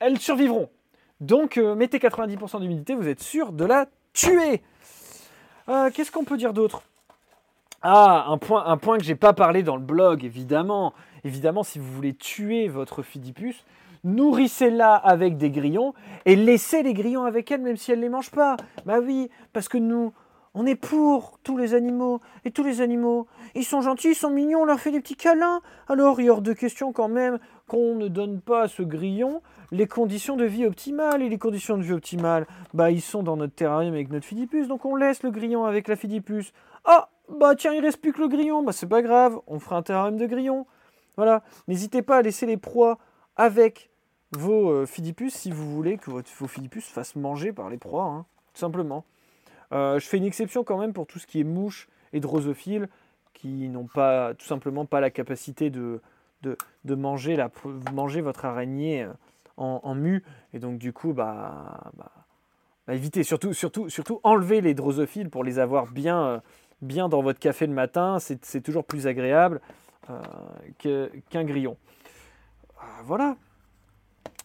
elles survivront. Donc mettez 90% d'humidité, vous êtes sûr de la tuer. Qu'est-ce qu'on peut dire d'autre? Ah, un point, un point que j'ai pas parlé dans le blog, évidemment. Évidemment, si vous voulez tuer votre Fidipus, nourrissez-la avec des grillons et laissez les grillons avec elle même si elle ne les mange pas. Bah oui, parce que nous, on est pour tous les animaux. Et tous les animaux, ils sont gentils, ils sont mignons, on leur fait des petits câlins. Alors il y a hors de question quand même qu'on ne donne pas à ce grillon les conditions de vie optimales. Et les conditions de vie optimales, bah ils sont dans notre terrarium avec notre Fidipus. Donc on laisse le grillon avec la Fidipus. Ah, bah tiens, il reste plus que le grillon. Bah c'est pas grave, on fera un terrarium de grillons. Voilà, n'hésitez pas à laisser les proies avec vos euh, Philippus si vous voulez que votre, vos Philippus fassent manger par les proies, hein, tout simplement. Euh, je fais une exception quand même pour tout ce qui est mouches et drosophiles qui n'ont pas tout simplement pas la capacité de, de, manger, la, manger votre araignée euh, en, en mue. Et donc du coup, bah, bah, bah, évitez, surtout, surtout, surtout enlever les drosophiles pour les avoir bien, bien dans votre café le matin. C'est toujours plus agréable qu'un grillon. voilà,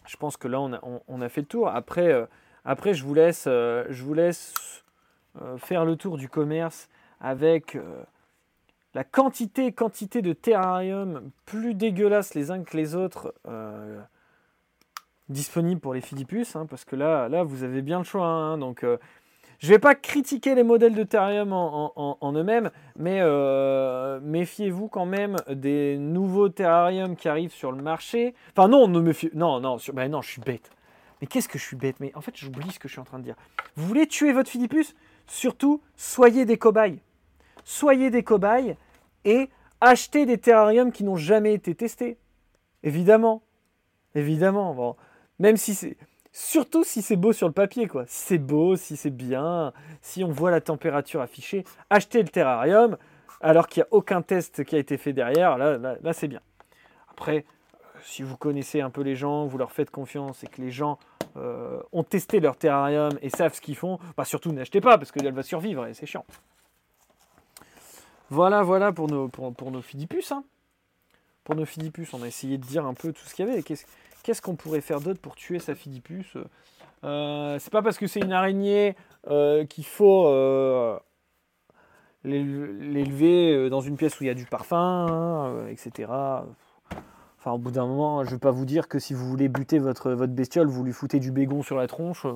je pense que là, on a, fait le tour. Après, euh, après je vous laisse, euh, je vous laisse euh, faire le tour du commerce avec la quantité, quantité de terrariums plus dégueulasses les uns que les autres disponibles pour les Philippus, hein, parce que là, là, vous avez bien le choix. Hein. donc, je ne vais pas critiquer les modèles de terrarium en, eux-mêmes, mais euh, méfiez-vous quand même des nouveaux terrariums qui arrivent sur le marché. Enfin non, ne méfiez... Non, non, ben non, je suis bête. Mais qu'est-ce que je suis bête? Mais en fait, j'oublie ce que je suis en train de dire. Vous voulez tuer votre Philippus? Surtout, soyez des cobayes. Soyez des cobayes et achetez des terrariums qui n'ont jamais été testés. Évidemment. Évidemment. Même si c'est Surtout si c'est beau sur le papier, quoi. Si c'est beau, si c'est bien, si on voit la température affichée, achetez le terrarium alors qu'il n'y a aucun test qui a été fait derrière, là, là, c'est bien. Après, euh, si vous connaissez un peu les gens, vous leur faites confiance et que les gens euh, ont testé leur terrarium et savent ce qu'ils font, bah surtout n'achetez pas parce qu'elle va survivre et c'est chiant. Voilà, voilà pour nos, pour, pour nos fidipus. Hein. Pour nos on a essayé de dire un peu tout ce qu'il y avait. Qu'on pourrait faire d'autre pour tuer sa fidipus euh, C'est pas parce que c'est une araignée euh, qu'il faut euh, l'élever dans une pièce où il y a du parfum, etc. Enfin, au bout d'un moment, je ne vais pas vous dire que si vous voulez buter votre, votre bestiole, vous lui foutez du bégon sur la tronche.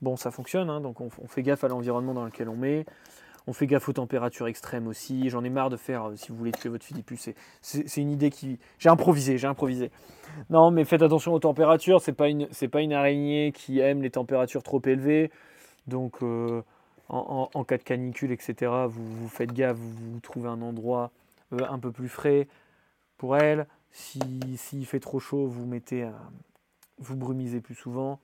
Bon, ça fonctionne, hein, donc on, fait gaffe à l'environnement dans lequel on met. On fait gaffe aux températures extrêmes aussi. J'en ai marre de faire, euh, si vous voulez tuer votre Philippus, c'est une idée qui... J'ai improvisé, j'ai improvisé. Non, mais faites attention aux températures. C'est pas pas une araignée qui aime les températures trop élevées. Donc, euh, en, cas de canicule, etc., vous, vous faites gaffe, vous, trouvez un endroit euh, un peu plus frais pour elle. S'il si, fait trop chaud, vous mettez, euh, vous brumisez plus souvent.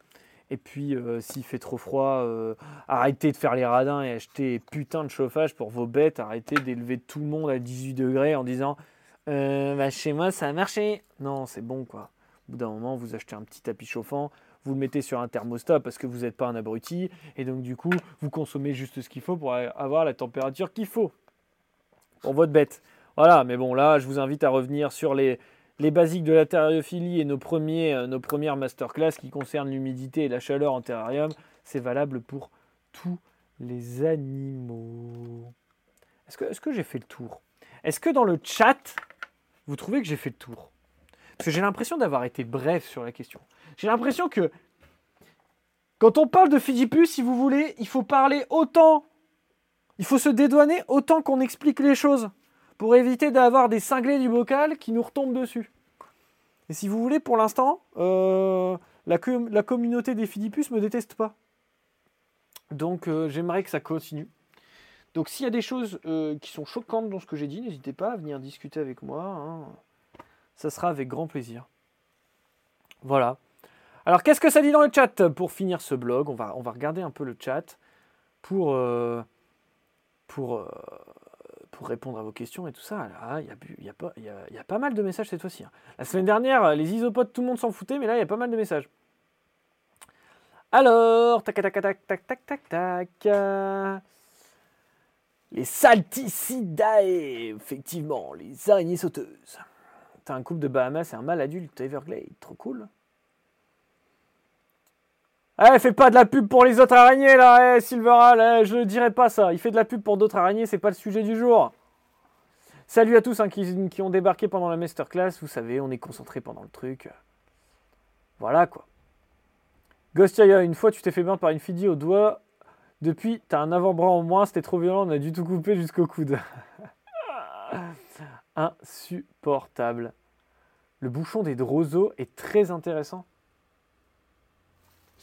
Et puis, euh, s'il fait trop froid, euh, arrêtez de faire les radins et achetez putain de chauffage pour vos bêtes. Arrêtez d'élever tout le monde à 18 degrés en disant bah, chez moi ça a marché. Non, c'est bon quoi. Au bout d'un moment, vous achetez un petit tapis chauffant, vous le mettez sur un thermostat parce que vous n'êtes pas un abruti. Et donc, du coup, vous consommez juste ce qu'il faut pour avoir la température qu'il faut pour votre bête. Voilà, mais bon, là, je vous invite à revenir sur les, les basiques de la terrariophilie et nos, premiers, euh, nos premières masterclass qui concernent l'humidité et la chaleur en terrarium, c'est valable pour tous les animaux. Est-ce que, que j'ai fait le tour? Est-ce que dans le chat, vous trouvez que j'ai fait le tour? Parce que j'ai l'impression d'avoir été bref sur la question. J'ai l'impression que quand on parle de Fidipus, si vous voulez, il faut parler autant, il faut se dédouaner autant qu'on explique les choses pour éviter d'avoir des cinglés du bocal qui nous retombent dessus. Et si vous voulez, pour l'instant, euh, la, communauté des Philippus me déteste pas. Donc euh, j'aimerais que ça continue. Donc s'il y a des choses euh, qui sont choquantes dans ce que j'ai dit, n'hésitez pas à venir discuter avec moi. Hein. Ça sera avec grand plaisir. Voilà. Alors qu'est-ce que ça dit dans le chat? Pour finir ce blog, on va, on va regarder un peu le chat pour, pour pour répondre à vos questions et tout ça. Il y, a, pas mal de messages cette fois-ci. Hein. La semaine dernière, les isopodes, tout le monde s'en foutait, mais là, il y a pas mal de messages. Alors, tac, tac, tac, tac, tac, tac, tac. Les salticidae, effectivement, les araignées sauteuses. T'as un couple de Bahamas et un mâle adulte Everglade, trop cool. Eh, fais pas de la pub pour les autres araignées là, eh, Silveral, eh, je dirais pas ça. Il fait de la pub pour d'autres araignées, c'est pas le sujet du jour. Salut à tous hein, qui, ont débarqué pendant la masterclass, vous savez, on est concentré pendant le truc. Voilà quoi. Ghostaya, une fois tu t'es fait bien par une fille au doigt, depuis t'as un avant-bras en moins, c'était trop violent, on a du tout coupé jusqu'au coude. Insupportable. Le bouchon des drosos est très intéressant.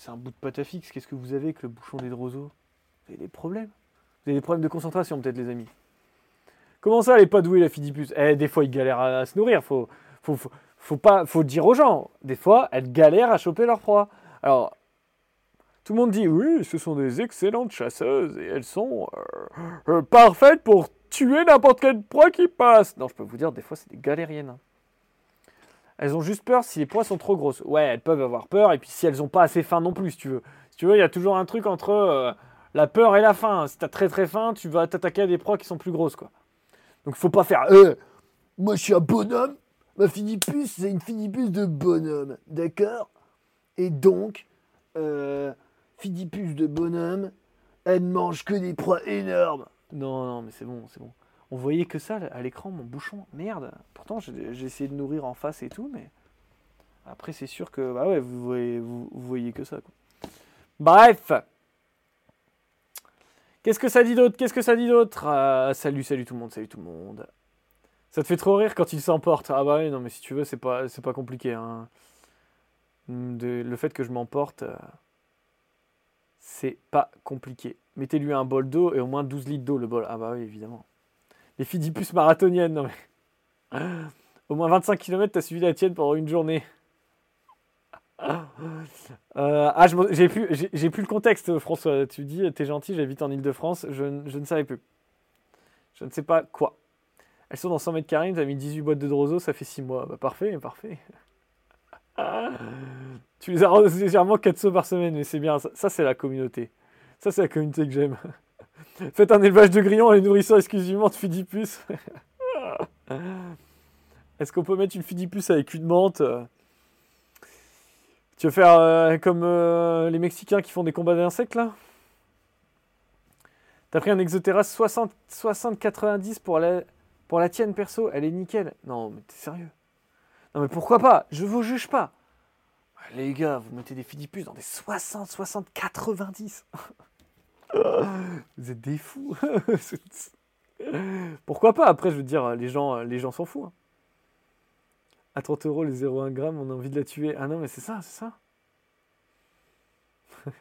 C'est un bout de pâte à fixe. Qu'est-ce que vous avez avec le bouchon des Drosos Vous avez des problèmes Vous avez des problèmes de concentration, peut-être, les amis. Comment ça, elle est pas douée, la Fidipus Eh, des fois, ils galèrent à, se nourrir. Faut, faut, dire aux gens. Des fois, elles galèrent à choper leur proie. Alors, tout le monde dit oui, ce sont des excellentes chasseuses et elles sont euh, euh, parfaites pour tuer n'importe quelle proie qui passe. Non, je peux vous dire, des fois, c'est des galériennes. Elles ont juste peur si les proies sont trop grosses. Ouais, elles peuvent avoir peur, et puis si elles n'ont pas assez faim non plus, si tu veux. Si tu veux, il y a toujours un truc entre euh, la peur et la faim. Si t'as très très faim, tu vas t'attaquer à des proies qui sont plus grosses, quoi. Donc faut pas faire euh, moi je suis un bonhomme, ma finipus c'est une finipus de bonhomme, d'accord? Et donc, euh, finipus de bonhomme, elle ne mange que des proies énormes. Non, non, mais c'est bon, c'est bon on voyait que ça à l'écran, mon bouchon. Merde. Pourtant, j'ai essayé de nourrir en face et tout, mais après, c'est sûr que bah ouais, vous voyez, que ça. Bref. Qu'est-ce que ça dit d'autre? Qu'est-ce que ça dit d'autre? Ah, Salut, salut tout le monde, salut tout le monde. Ça te fait trop rire quand il s'emporte. Ah bah oui, non, mais si tu veux, c'est pas, c'est pas compliqué. Hein. le fait que je m'emporte, euh, c'est pas compliqué. Mettez-lui un bol d'eau et au moins 12 litres d'eau, le bol. Ah bah oui, évidemment. Les Fidipus marathoniennes, non mais. Au moins 25 km, t'as suivi la tienne pendant une journée. Euh, ah, j'ai plus, j'ai plus le contexte, François. Tu dis, t'es gentil, j'habite en Ile-de-France. Je, ne savais plus. Je ne sais pas quoi. Elles sont dans 100 mètres carrés, t'as mis 18 boîtes de Drozo, ça fait 6 mois. Bah, parfait, parfait. tu les arroses légèrement 4 sauts par semaine, mais c'est bien. Ça c'est la communauté. Ça, c'est la communauté que j'aime. Faites un élevage de grillons en les nourrissant exclusivement de fidipus. Est-ce qu'on peut mettre une fidipus avec une menthe? Tu veux faire euh, comme euh, les Mexicains qui font des combats d'insectes là? T'as pris un Exoterra 60-90 pour la, pour la tienne perso, elle est nickel. Non, mais t'es sérieux? Non, mais pourquoi pas? Je vous juge pas. Les gars, vous mettez des fidipus dans des 60, 60, 90. Vous êtes des fous. pourquoi pas? Après, je veux dire, les gens les gens s'en foutent. Hein. À 30 euros, les 0,1 grammes, on a envie de la tuer. Ah non, mais c'est ça, c'est ça.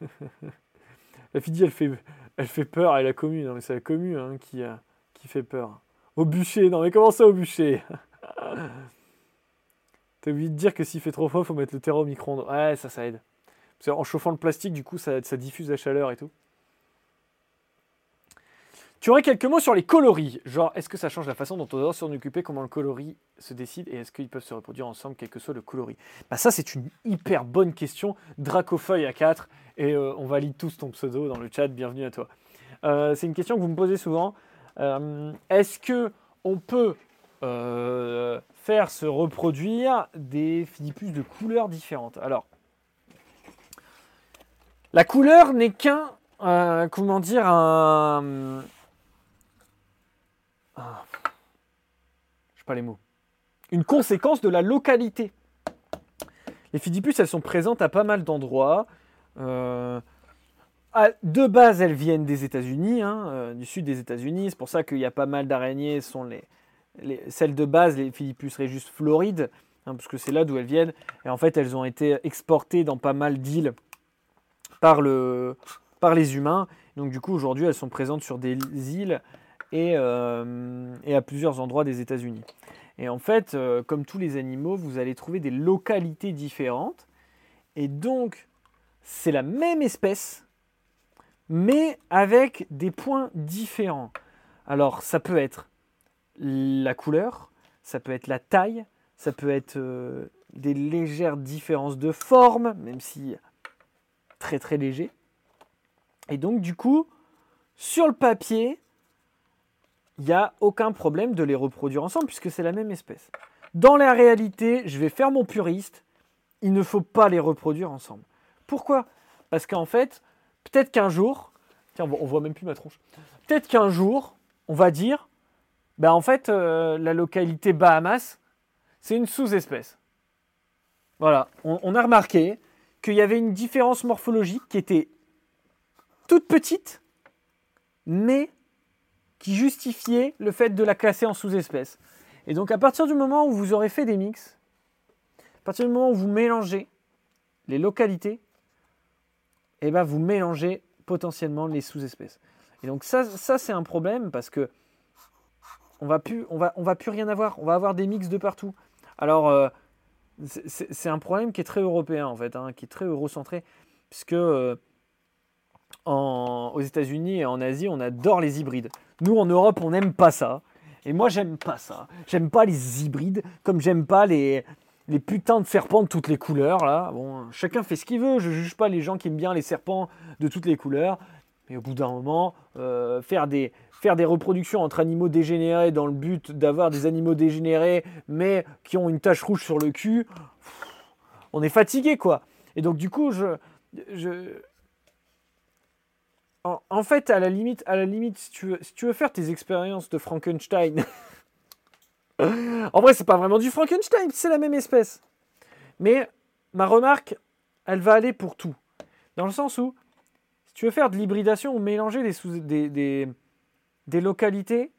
la fille elle fait, elle fait peur à la commune. Non, mais c'est la commune hein, qui, euh, qui fait peur. Au bûcher, non mais comment ça au bûcher? T'as oublié de dire que s'il fait trop froid, faut mettre le terreau au micro-ondes. Ouais, ça, ça aide. En chauffant le plastique, du coup, ça diffuse la chaleur et tout. Tu aurais quelques mots sur les coloris. Genre, est-ce que ça change la façon dont on doit s'en occuper, comment le coloris se décide et est-ce qu'ils peuvent se reproduire ensemble, quel que soit le coloris? Bah, ça, c'est une hyper bonne question. Dracofeuille à 4 et euh, on valide tous ton pseudo dans le chat. Bienvenue à toi. Euh, c'est une question que vous me posez souvent. Euh, est-ce que on peut faire se reproduire des philippus de couleurs différentes? Alors, la couleur n'est qu'un, comment dire, un ah. Je sais pas les mots. Une conséquence de la localité. Les fidipus, elles sont présentes à pas mal d'endroits. Euh, de base, elles viennent des États-Unis, hein, euh, du sud des États-Unis. C'est pour ça qu'il y a pas mal d'araignées. Sont les, celles de base, les Philippus juste florides, hein, parce que c'est là d'où elles viennent. Et en fait, elles ont été exportées dans pas mal d'îles par, le, par les humains. Donc du coup, aujourd'hui, elles sont présentes sur des îles euh, et, à plusieurs endroits des États-Unis. Et en fait, euh, comme tous les animaux, vous allez trouver des localités différentes. Et donc, c'est la même espèce, mais avec des points différents. Alors, ça peut être la couleur, ça peut être la taille, ça peut être euh, des légères différences de forme, même si très très léger. Et donc, du coup, sur le papier, il n'y a aucun problème de les reproduire ensemble puisque c'est la même espèce. Dans la réalité, je vais faire mon puriste, il ne faut pas les reproduire ensemble. Pourquoi? Parce qu'en fait, peut-être qu'un jour, tiens, on voit même plus ma tronche, peut-être qu'un jour, on va dire, ben en fait, euh, la localité Bahamas, c'est une sous-espèce. Voilà, on a remarqué qu'il y avait une différence morphologique qui était toute petite, mais qui justifiait le fait de la classer en sous-espèce. Et donc à partir du moment où vous aurez fait des mix, à partir du moment où vous mélangez les localités, eh ben vous mélangez potentiellement les sous-espèces. Et donc ça, c'est un problème parce que on va plus, rien avoir. On va avoir des mix de partout. Alors euh, c'est un problème qui est très européen en fait, hein, qui est très eurocentré, puisque euh, aux États-Unis et en Asie, on adore les hybrides. Nous, en Europe, on n'aime pas ça. Et moi, j'aime pas ça. J'aime pas les hybrides, comme j'aime pas les, putains de serpents de toutes les couleurs. Là. Bon, chacun fait ce qu'il veut. Je juge pas les gens qui aiment bien les serpents de toutes les couleurs. Mais au bout d'un moment, euh, faire, des, reproductions entre animaux dégénérés dans le but d'avoir des animaux dégénérés, mais qui ont une tache rouge sur le cul, on est fatigué, quoi. Et donc, du coup, je, en, fait, à la limite, à la limite si, tu veux, faire tes expériences de Frankenstein, en vrai, c'est pas vraiment du Frankenstein, c'est la même espèce. Mais ma remarque, elle va aller pour tout. Dans le sens où, si tu veux faire de l'hybridation ou mélanger des, localités,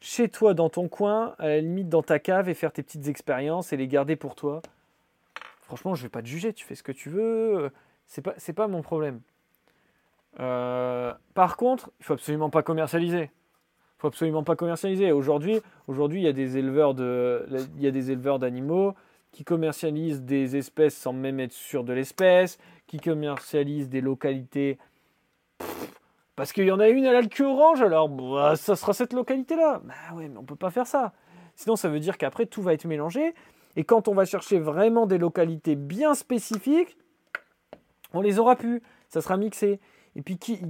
chez toi, dans ton coin, à la limite dans ta cave, et faire tes petites expériences et les garder pour toi, franchement, je vais pas te juger, tu fais ce que tu veux, c'est pas, pas mon problème. Euh, par contre, il faut absolument pas commercialiser. Il faut absolument pas commercialiser. Aujourd'hui, aujourd'hui, il y a des éleveurs de, il y a des éleveurs d'animaux qui commercialisent des espèces sans même être sûr de l'espèce, qui commercialisent des localités parce qu'il y en a une, elle a le cul orange, alors bah, ça sera cette localité-là. Bah ouais, mais on peut pas faire ça. Sinon, ça veut dire qu'après, tout va être mélangé. Et quand on va chercher vraiment des localités bien spécifiques, on les aura plus. Ça sera mixé. Et puis, qui,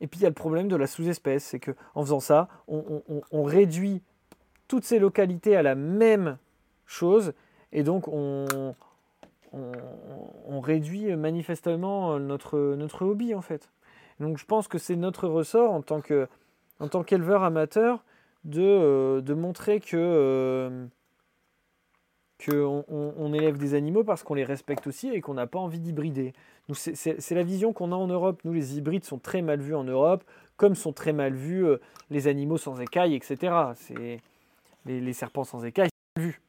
Et puis il y a le problème de la sous-espèce, c'est qu'en faisant ça, on, réduit toutes ces localités à la même chose, et donc on, réduit manifestement notre, notre hobby en fait. Donc je pense que c'est notre ressort en tant que en tant qu'éleveur amateur de, euh, de montrer que euh, qu'on on, élève des animaux parce qu'on les respecte aussi et qu'on n'a pas envie d'hybrider. C'est la vision qu'on a en Europe. Nous, les hybrides sont très mal vus en Europe, comme sont très mal vus euh, les animaux sans écailles, etc. Les, les, serpents sans écailles mal vus.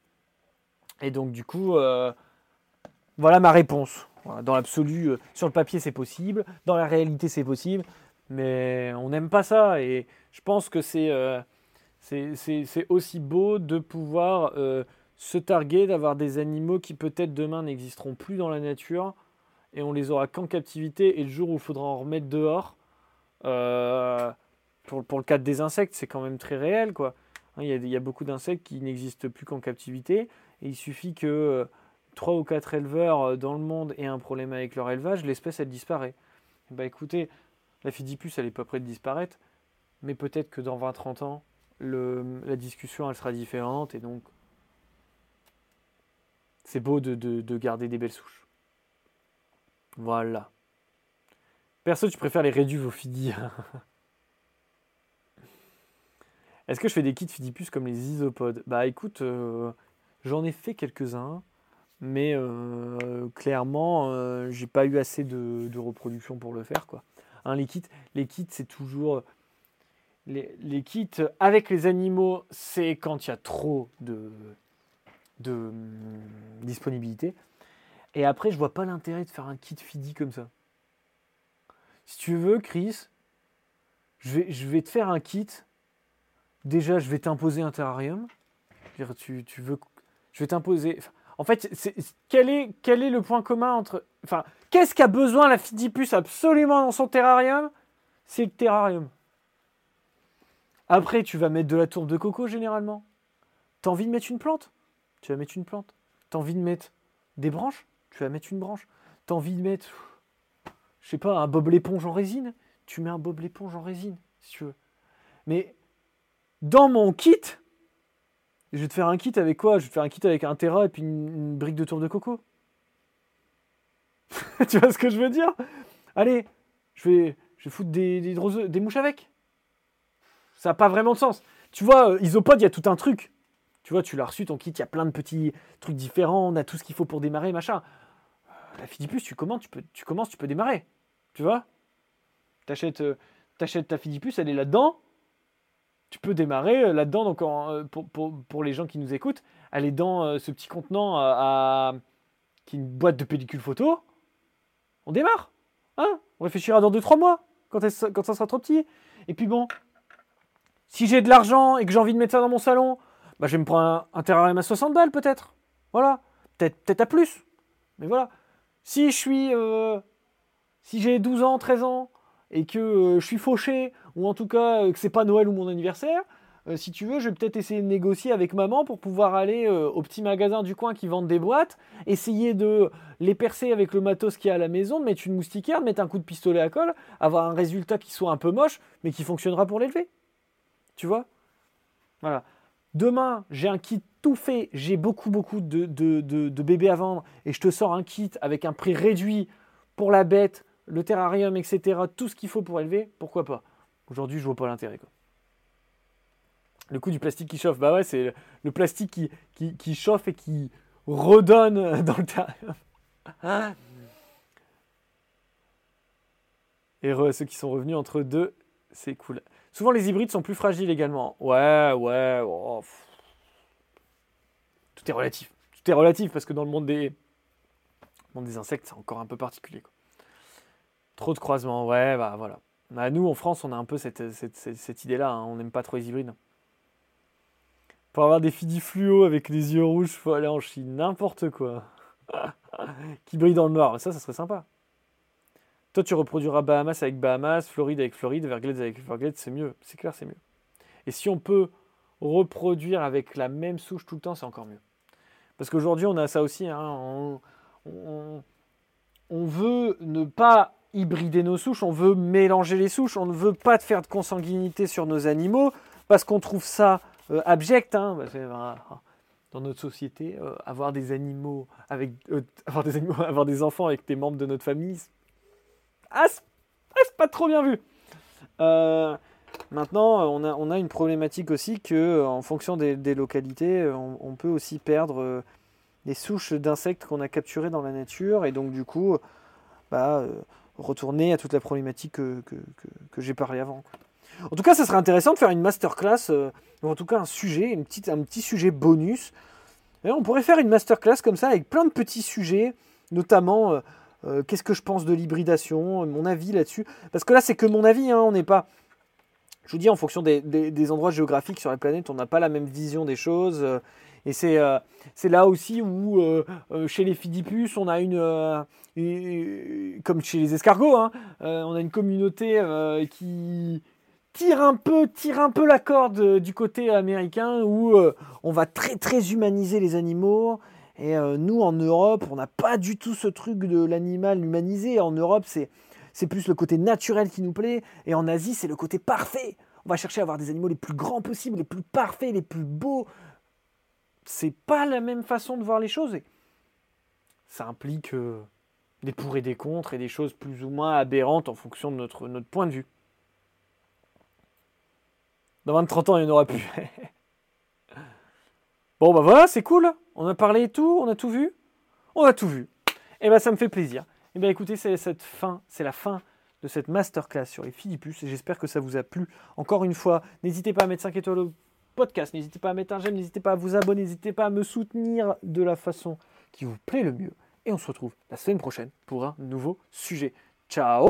Et donc, du coup, euh, voilà ma réponse. dans l'absolu, euh, sur le papier, c'est possible. Dans la réalité, c'est possible. Mais on n'aime pas ça. Et je pense que c'est aussi beau de pouvoir se targuer d'avoir des animaux qui peut-être demain n'existeront plus dans la nature et on les aura qu'en captivité et le jour où il faudra en remettre dehors, euh, pour, pour, le cadre des insectes, c'est quand même très réel. quoi. Hein, il y, a, beaucoup d'insectes qui n'existent plus qu'en captivité et il suffit que 3 euh, ou 4 éleveurs euh, dans le monde aient un problème avec leur élevage, l'espèce elle disparaît. Bah écoutez, la fidipus elle est pas près de disparaître, mais peut-être que dans 20-30 ans, la discussion elle sera différente et donc c'est beau de, garder des belles souches. Voilà. Perso, tu préfères les réduits aux fidis. Est-ce que je fais des kits fidipus comme les isopodes? Bah écoute, euh, j'en ai fait quelques-uns, mais euh, clairement, euh, j'ai pas eu assez de, reproduction pour le faire. Quoi. Hein, les kits, les kits c'est toujours. Les, les, kits avec les animaux, c'est quand il y a trop de, de hum, disponibilité. Et après, je vois pas l'intérêt de faire un kit FIDI comme ça. Si tu veux, Chris, je vais, je vais te faire un kit. Déjà, je vais t'imposer un terrarium. Tu, tu veux, je vais t'imposer. En fait, quel, est, quel est le point commun entre. Enfin, qu'est-ce qu'a besoin la Fidipus absolument dans son terrarium? C'est le terrarium. Après, tu vas mettre de la tourbe de coco généralement. T'as envie de mettre une plante? Tu vas mettre une plante. Tu as envie de mettre des branches, tu vas mettre une branche. Tu as envie de mettre, je sais pas, un bob l'éponge en résine, tu mets un bob l'éponge en résine, si tu veux. Mais dans mon kit, je vais te faire un kit avec quoi? Je vais te faire un kit avec un terra et puis une, brique de tour de coco. tu vois ce que je veux dire? Allez, je vais, je vais foutre des, mouches avec. Ça n'a pas vraiment de sens. Tu vois, euh, Isopod, il y a tout un truc. Tu vois, tu l'as reçu, ton kit, il y a plein de petits trucs différents, on a tout ce qu'il faut pour démarrer, machin. Euh, la Fidipus, tu commences, tu peux, démarrer. Tu vois? T'achètes euh, achètes ta Fidipus, elle est là-dedans. Tu peux démarrer euh, là-dedans. Donc, pour, les gens qui nous écoutent, elle est dans ce petit contenant à, qui est une boîte de pellicule photo. On démarre. Hein? On réfléchira dans 2-3 mois, quand ça sera trop petit. Et puis bon, si j'ai de l'argent et que j'ai envie de mettre ça dans mon salon, bah, je vais me prendre un, terrarium à 60 balles peut-être. Voilà. Peut-être peut à plus. Mais voilà. Si je suis. Euh, si j'ai 12 ans, 13 ans, et que euh, je suis fauché, ou en tout cas euh, que c'est pas Noël ou mon anniversaire, si tu veux, je vais peut-être essayer de négocier avec maman pour pouvoir aller au petit magasin du coin qui vendent des boîtes, essayer de les percer avec le matos qu'il y a à la maison, mettre une moustiquaire, mettre un coup de pistolet à colle, avoir un résultat qui soit un peu moche, mais qui fonctionnera pour l'élever. Tu vois? Voilà. Demain, j'ai un kit tout fait, j'ai beaucoup, beaucoup de, bébés à vendre et je te sors un kit avec un prix réduit pour la bête, le terrarium, etc., tout ce qu'il faut pour élever, pourquoi pas? Aujourd'hui, je vois pas l'intérêt. Le coup du plastique qui chauffe, bah ouais, c'est le plastique qui, qui, chauffe et qui redonne dans le terrarium. et ceux qui sont revenus entre deux, c'est cool. Souvent, les hybrides sont plus fragiles également. Ouais, ouais. Oh, tout est relatif. Tout est relatif parce que dans le monde des, insectes, c'est encore un peu particulier. Trop de croisements, ouais, bah voilà. Bah, nous, en France, on a un peu cette, idée-là. Hein. On n'aime pas trop les hybrides. Pour avoir des fidis fluo avec les yeux rouges, faut aller en Chine. N'importe quoi. qui brille dans le noir. Ça, ça serait sympa. Toi, tu reproduiras Bahamas avec Bahamas, Floride avec Floride, Everglades avec Everglades, c'est mieux. C'est clair, c'est mieux. Et si on peut reproduire avec la même souche tout le temps, c'est encore mieux. Parce qu'aujourd'hui, on a ça aussi. Hein, on, veut ne pas hybrider nos souches, on veut mélanger les souches, on ne veut pas faire de consanguinité sur nos animaux parce qu'on trouve ça euh, abject. Hein, dans notre société, euh, avoir des animaux avec euh, avoir des animaux, avoir des enfants avec des membres de notre famille, ah, c'est pas trop bien vu. maintenant, on a, on a une problématique aussi que, en fonction des, localités, on, peut aussi perdre des souches d'insectes qu'on a capturées dans la nature et donc du coup, bah, retourner à toute la problématique que, j'ai parlé avant. En tout cas, ça serait intéressant de faire une masterclass, euh, ou en tout cas un sujet, un petit sujet bonus. on pourrait faire une masterclass comme ça avec plein de petits sujets, notamment euh, euh, qu'est-ce que je pense de l'hybridation, mon avis là-dessus. Parce que là, c'est que mon avis, hein, on n'est pas. Je vous dis, en fonction des, endroits géographiques sur la planète, on n'a pas la même vision des choses. Et c'est euh, là aussi où, euh, euh, chez les Phidipus, on a une, comme chez les escargots, hein, on a une communauté qui tire un peu, tire un peu la corde du côté américain où on va très très humaniser les animaux. Et nous, en Europe, on n'a pas du tout ce truc de l'animal humanisé. En Europe, c'est c'est plus le côté naturel qui nous plaît. Et en Asie, c'est le côté parfait. On va chercher à avoir des animaux les plus grands possibles, les plus parfaits, les plus beaux, c'est pas la même façon de voir les choses. ça implique euh, des pour et des contre et des choses plus ou moins aberrantes en fonction de notre, notre point de vue. Dans 20-30 ans, il n'y en aura plus. bon, bah voilà, c'est cool. On a parlé tout, on a tout vu? On a tout vu. Eh bah, ça me fait plaisir. Eh bien, écoutez, c'est cette fin, c'est la fin de cette masterclass sur les Philippus et j'espère que ça vous a plu. Encore une fois, n'hésitez pas à mettre 5 étoiles podcast. N'hésitez pas à mettre un j'aime, n'hésitez pas à vous abonner, n'hésitez pas à me soutenir de la façon qui vous plaît le mieux. Et on se retrouve la semaine prochaine pour un nouveau sujet. Ciao